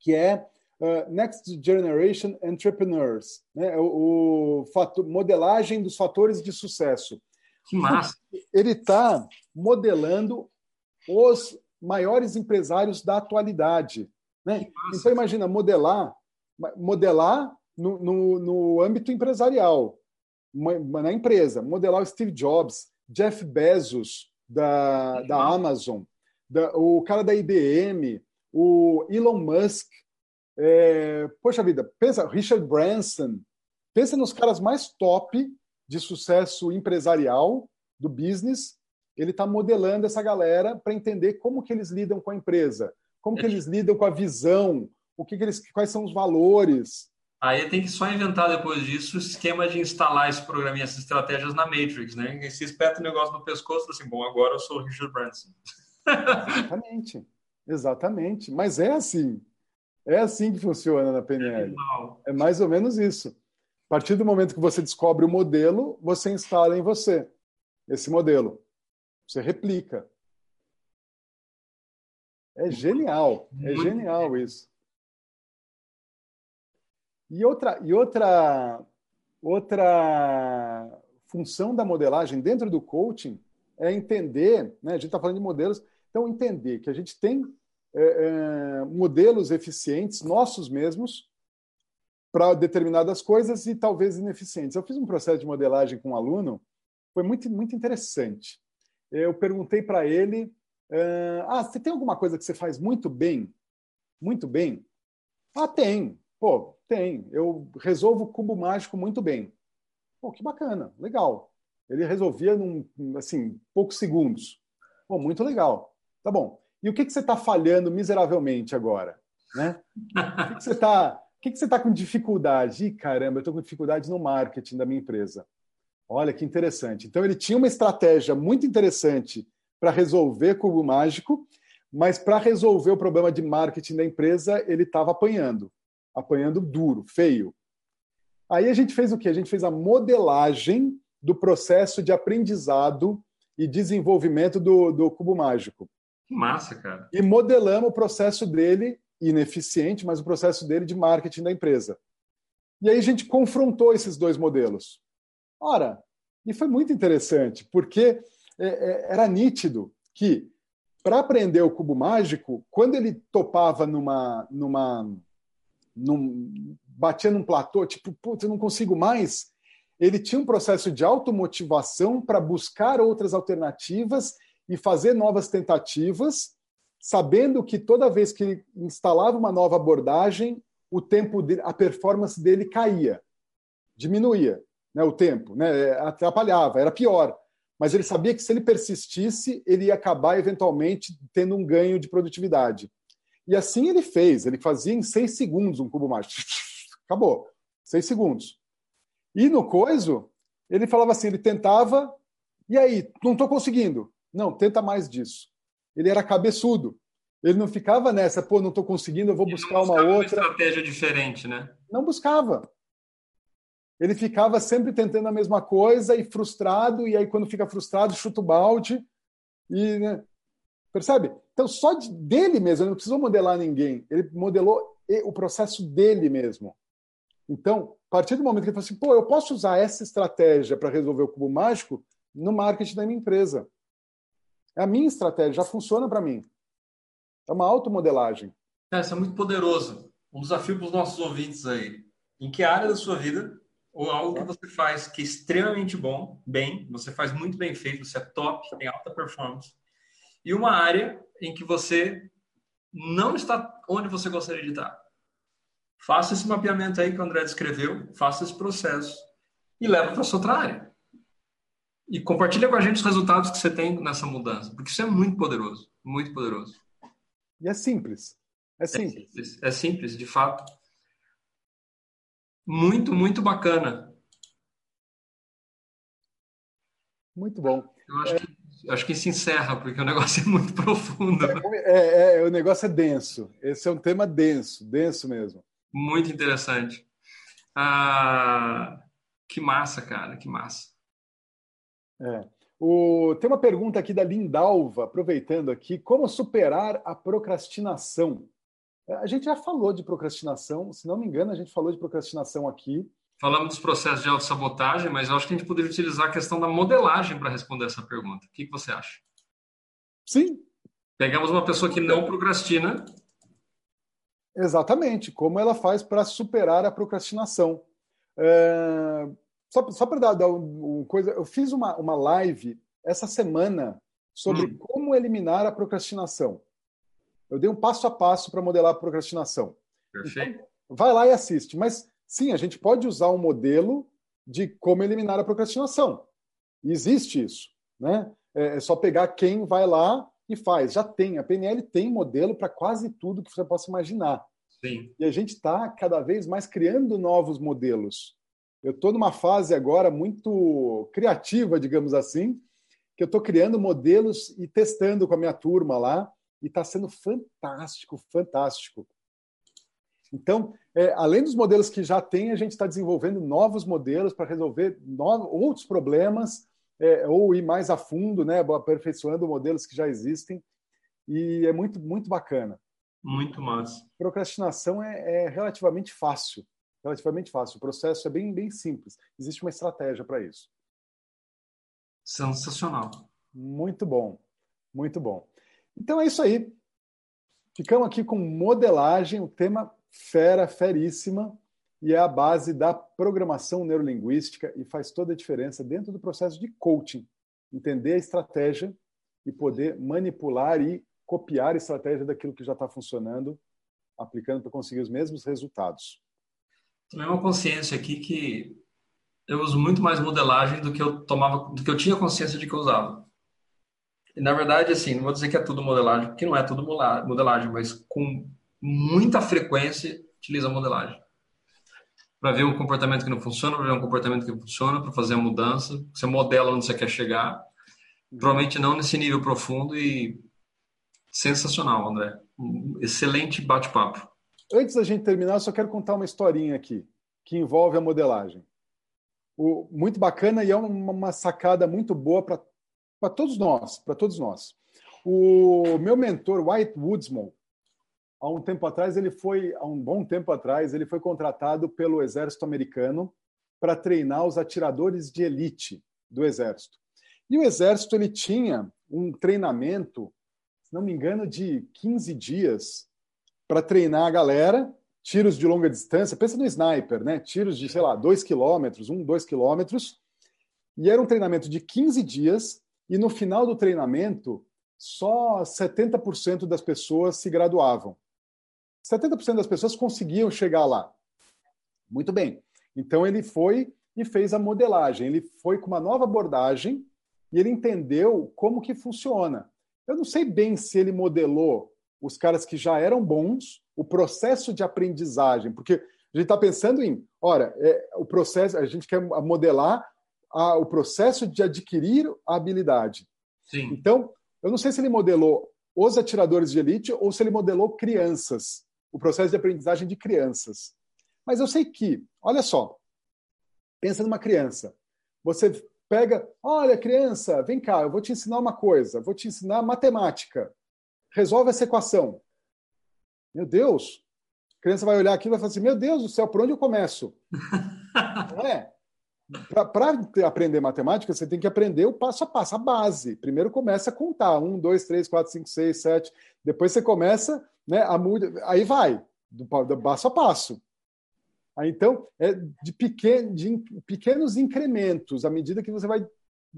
que é uh, Next Generation Entrepreneurs, né? o, o fator, modelagem dos fatores de sucesso. Que massa! Ele está modelando os maiores empresários da atualidade. Né? Então, imagina, modelar, modelar no, no, no âmbito empresarial, na empresa, modelar o Steve Jobs, Jeff Bezos, da, da Amazon, da, o cara da IBM, o Elon Musk, é, poxa vida, pensa, Richard Branson, pensa nos caras mais top de sucesso empresarial do business, ele está modelando essa galera para entender como que eles lidam com a empresa, como que eles lidam com a visão, o que, que eles, quais são os valores. Aí tem que só inventar depois disso o esquema de instalar esse programa e essas estratégias na Matrix, né? E se espeta o negócio no pescoço, assim, bom, agora eu sou o Richard Branson. Exatamente, exatamente. Mas é assim. É assim que funciona na PNL. É mais ou menos isso. A partir do momento que você descobre o modelo, você instala em você esse modelo. Você replica. É genial. É genial isso. E outra, e outra, outra função da modelagem dentro do coaching é entender, né? a gente está falando de modelos, então entender que a gente tem é, é, modelos eficientes, nossos mesmos, para determinadas coisas e talvez ineficientes. Eu fiz um processo de modelagem com um aluno, foi muito, muito interessante. Eu perguntei para ele: é, Ah, você tem alguma coisa que você faz muito bem? Muito bem? Ah, tem. Pô, tem. Eu resolvo o cubo mágico muito bem. Pô, que bacana, legal. Ele resolvia num, assim, poucos segundos. Pô, muito legal. Tá bom. E o que, que você está falhando miseravelmente agora? Né? O que, que você está que, que você tá com dificuldade? Ih, caramba, eu estou com dificuldade no marketing da minha empresa. Olha que interessante. Então, ele tinha uma estratégia muito interessante para resolver cubo mágico, mas para resolver o problema de marketing da empresa, ele estava apanhando. Apanhando duro, feio. Aí a gente fez o quê? A gente fez a modelagem do processo de aprendizado e desenvolvimento do, do cubo mágico. Massa, cara. E modelamos o processo dele, ineficiente, mas o processo dele de marketing da empresa. E aí a gente confrontou esses dois modelos. Ora, e foi muito interessante, porque é, é, era nítido que, para aprender o cubo mágico, quando ele topava numa. numa num, batia num platô, tipo, putz, eu não consigo mais, ele tinha um processo de automotivação para buscar outras alternativas e fazer novas tentativas, sabendo que toda vez que ele instalava uma nova abordagem, o tempo de, a performance dele caía, diminuía, né, o tempo, né, atrapalhava, era pior. Mas ele sabia que se ele persistisse, ele ia acabar eventualmente tendo um ganho de produtividade. E assim ele fez. Ele fazia em seis segundos um cubo mágico. Acabou. Seis segundos. E no coiso, ele falava assim: ele tentava, e aí, não estou conseguindo. Não, tenta mais disso. Ele era cabeçudo. Ele não ficava nessa, pô, não estou conseguindo, eu vou buscar uma outra. Uma estratégia diferente, né? Não buscava. Ele ficava sempre tentando a mesma coisa e frustrado, e aí quando fica frustrado, chuta o balde. E, né? Percebe? Então, só de, dele mesmo, ele não precisou modelar ninguém. Ele modelou o processo dele mesmo. Então, A partir do momento que ele fala assim, pô, eu posso usar essa estratégia para resolver o cubo mágico no marketing da minha empresa. É a minha estratégia, já funciona para mim. É uma automodelagem. É, isso é muito poderoso. Um desafio para os nossos ouvintes aí. Em que área da sua vida ou algo que você faz que é extremamente bom, bem, você faz muito bem feito, você é top, tem alta performance, e uma área em que você não está onde você gostaria de estar. Faça esse mapeamento aí que o André descreveu, faça esse processo e leva para sua outra área. E compartilha com a gente os resultados que você tem nessa mudança, porque isso é muito poderoso, muito poderoso. E é simples. É simples. É simples, é simples de fato. Muito, muito bacana. Muito bom. Eu acho, é... que, acho que se encerra, porque o negócio é muito profundo. É, é, é, o negócio é denso. Esse é um tema denso, denso mesmo. Muito interessante. Ah, que massa, cara, que massa. É. O, tem uma pergunta aqui da Lindalva, aproveitando aqui, como superar a procrastinação? A gente já falou de procrastinação, se não me engano, a gente falou de procrastinação aqui. Falamos dos processos de autossabotagem, mas eu acho que a gente poderia utilizar a questão da modelagem para responder essa pergunta. O que, que você acha? Sim. Pegamos uma pessoa que não procrastina. Exatamente. Como ela faz para superar a procrastinação. É... Só, só para dar, dar uma coisa, eu fiz uma, uma live essa semana sobre hum. como eliminar a procrastinação. Eu dei um passo a passo para modelar a procrastinação. Perfeito. Então, vai lá e assiste. Mas sim, a gente pode usar um modelo de como eliminar a procrastinação. Existe isso. Né? É, é só pegar quem vai lá e faz. Já tem. A PNL tem modelo para quase tudo que você possa imaginar. Sim. E a gente está cada vez mais criando novos modelos. Eu estou numa fase agora muito criativa, digamos assim, que eu estou criando modelos e testando com a minha turma lá e está sendo fantástico, fantástico. Então, é, além dos modelos que já tem, a gente está desenvolvendo novos modelos para resolver novos, outros problemas é, ou ir mais a fundo, né, aperfeiçoando modelos que já existem. E é muito, muito bacana. Muito massa. Procrastinação é, é relativamente fácil. Relativamente fácil. O processo é bem, bem simples. Existe uma estratégia para isso. Sensacional. Muito bom. Muito bom. Então é isso aí. Ficamos aqui com modelagem, o tema fera, feríssima, e é a base da programação neurolinguística e faz toda a diferença dentro do processo de coaching. Entender a estratégia e poder manipular e copiar a estratégia daquilo que já está funcionando, aplicando para conseguir os mesmos resultados. Também uma consciência aqui que eu uso muito mais modelagem do que eu tomava, do que eu tinha consciência de que eu usava. E, na verdade, assim, não vou dizer que é tudo modelagem, porque não é tudo modelagem, mas com muita frequência utiliza modelagem. Para ver um comportamento que não funciona, para ver um comportamento que funciona, para fazer a mudança. Você modela onde você quer chegar. Provavelmente não nesse nível profundo e sensacional, André. Um excelente bate-papo. Antes da gente terminar, só quero contar uma historinha aqui que envolve a modelagem. O, muito bacana e é uma, uma sacada muito boa para todos nós, para todos nós. O meu mentor, White Woodsman, há um tempo atrás, ele foi, há um bom tempo atrás, ele foi contratado pelo exército americano para treinar os atiradores de elite do exército. E o exército ele tinha um treinamento, se não me engano, de 15 dias para treinar a galera, tiros de longa distância, pensa no sniper, né? Tiros de, sei lá, 2 quilômetros, 1, 2 quilômetros. E era um treinamento de 15 dias e no final do treinamento, só 70% das pessoas se graduavam. 70% das pessoas conseguiam chegar lá. Muito bem. Então ele foi e fez a modelagem. Ele foi com uma nova abordagem e ele entendeu como que funciona. Eu não sei bem se ele modelou os caras que já eram bons, o processo de aprendizagem, porque a gente está pensando em, ora, é, o processo, a gente quer modelar a, o processo de adquirir a habilidade. Sim. Então, eu não sei se ele modelou os atiradores de elite ou se ele modelou crianças, o processo de aprendizagem de crianças. Mas eu sei que, olha só, pensa numa criança. Você pega, olha, criança, vem cá, eu vou te ensinar uma coisa, vou te ensinar matemática. Resolve essa equação. Meu Deus! A criança vai olhar aqui e vai falar assim: Meu Deus do céu, por onde eu começo? É. Para aprender matemática, você tem que aprender o passo a passo, a base. Primeiro começa a contar. Um, dois, três, quatro, cinco, seis, sete. Depois você começa, né? A muda, aí vai, do, do passo a passo. Aí, então, é de, pequen, de pequenos incrementos, à medida que você vai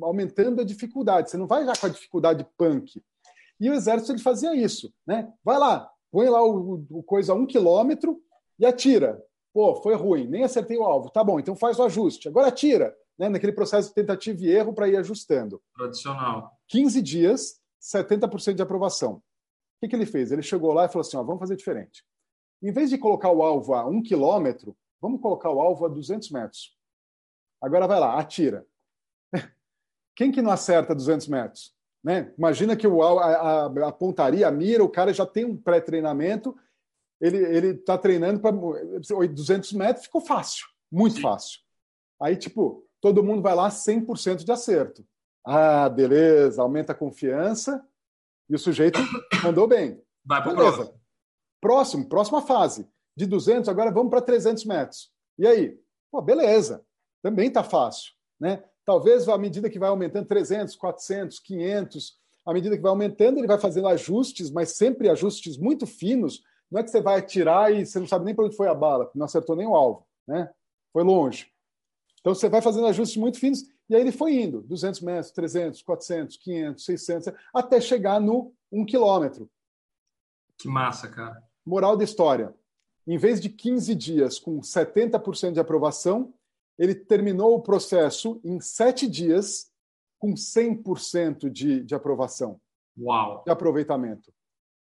aumentando a dificuldade. Você não vai já com a dificuldade punk. E o exército ele fazia isso, né? Vai lá, põe lá o, o coisa a um quilômetro e atira. Pô, foi ruim, nem acertei o alvo. Tá bom, então faz o ajuste. Agora atira, né? Naquele processo de tentativa e erro para ir ajustando. Tradicional. 15 dias, 70% de aprovação. O que, que ele fez? Ele chegou lá e falou assim: ó, vamos fazer diferente. Em vez de colocar o alvo a um quilômetro, vamos colocar o alvo a 200 metros. Agora vai lá, atira. Quem que não acerta 200 metros? Né? Imagina que o, a, a, a pontaria, a mira, o cara já tem um pré-treinamento ele está treinando para 200 metros, ficou fácil, muito fácil. Aí, tipo, todo mundo vai lá 100% de acerto. Ah, beleza, aumenta a confiança e o sujeito mandou bem. Vai para prova. Próximo, próxima fase. De 200, agora vamos para 300 metros. E aí? Pô, beleza, também está fácil. Né? Talvez à medida que vai aumentando 300, 400, 500, à medida que vai aumentando, ele vai fazendo ajustes, mas sempre ajustes muito finos, não é que você vai atirar e você não sabe nem para onde foi a bala, não acertou nem o alvo, né? Foi longe. Então você vai fazendo ajustes muito finos e aí ele foi indo, 200 metros, 300, 400, 500, 600, até chegar no 1 quilômetro. Que massa, cara. Moral da história. Em vez de 15 dias com 70% de aprovação, ele terminou o processo em 7 dias com 100% de, de aprovação. Uau! De aproveitamento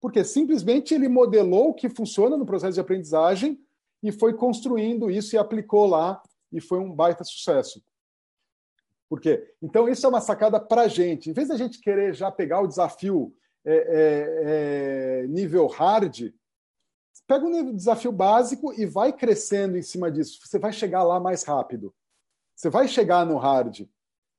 porque simplesmente ele modelou o que funciona no processo de aprendizagem e foi construindo isso e aplicou lá e foi um baita sucesso. Por quê? Então, isso é uma sacada para a gente. Em vez da gente querer já pegar o desafio é, é, é, nível hard, pega um desafio básico e vai crescendo em cima disso. Você vai chegar lá mais rápido. Você vai chegar no hard,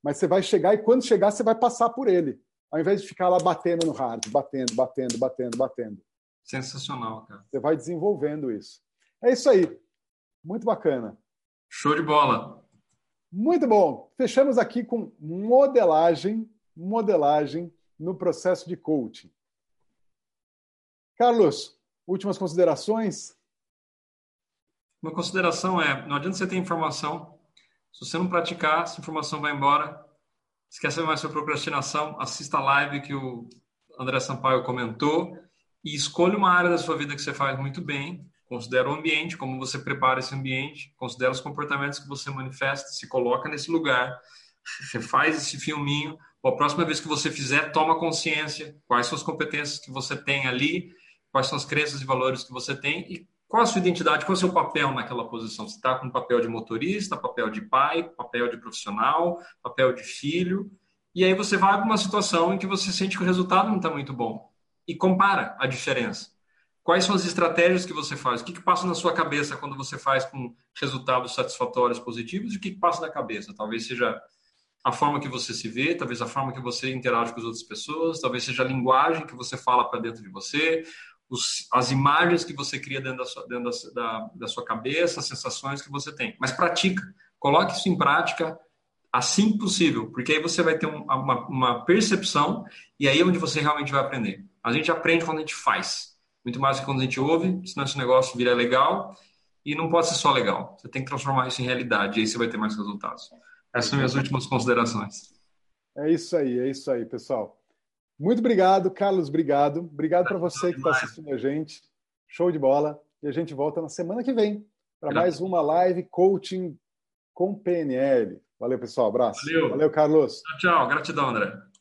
mas você vai chegar e quando chegar, você vai passar por ele ao invés de ficar lá batendo no hard, batendo, batendo, batendo, batendo. Sensacional, cara. Você vai desenvolvendo isso. É isso aí. Muito bacana. Show de bola. Muito bom. Fechamos aqui com modelagem, modelagem no processo de coaching. Carlos, últimas considerações? Uma consideração é: não adianta você ter informação, se você não praticar, essa informação vai embora saber mais sobre procrastinação, assista a live que o André Sampaio comentou e escolha uma área da sua vida que você faz muito bem. Considera o ambiente, como você prepara esse ambiente, considera os comportamentos que você manifesta, se coloca nesse lugar, refaz esse filminho. A próxima vez que você fizer, toma consciência quais são as competências que você tem ali, quais são as crenças e valores que você tem e qual a sua identidade, qual é o seu papel naquela posição? Você está com papel de motorista, papel de pai, papel de profissional, papel de filho, e aí você vai para uma situação em que você sente que o resultado não está muito bom e compara a diferença. Quais são as estratégias que você faz? O que, que passa na sua cabeça quando você faz com resultados satisfatórios, positivos? E o que, que passa na cabeça? Talvez seja a forma que você se vê, talvez a forma que você interage com as outras pessoas, talvez seja a linguagem que você fala para dentro de você, os, as imagens que você cria dentro, da sua, dentro da, da, sua cabeça, as sensações que você tem. Mas pratica, coloque isso em prática assim possível, porque aí você vai ter um, uma, uma percepção e aí é onde você realmente vai aprender. A gente aprende quando a gente faz, muito mais do que quando a gente ouve, senão esse negócio vira legal e não pode ser só legal. Você tem que transformar isso em realidade e aí você vai ter mais resultados. Essas são minhas últimas considerações. É isso aí, é isso aí, pessoal. Muito obrigado, Carlos. Obrigado. Obrigado para você que está assistindo a gente. Show de bola. E a gente volta na semana que vem para mais uma live coaching com PNL. Valeu, pessoal. Abraço. Valeu. Valeu, Carlos. Tchau, tchau. Gratidão, André.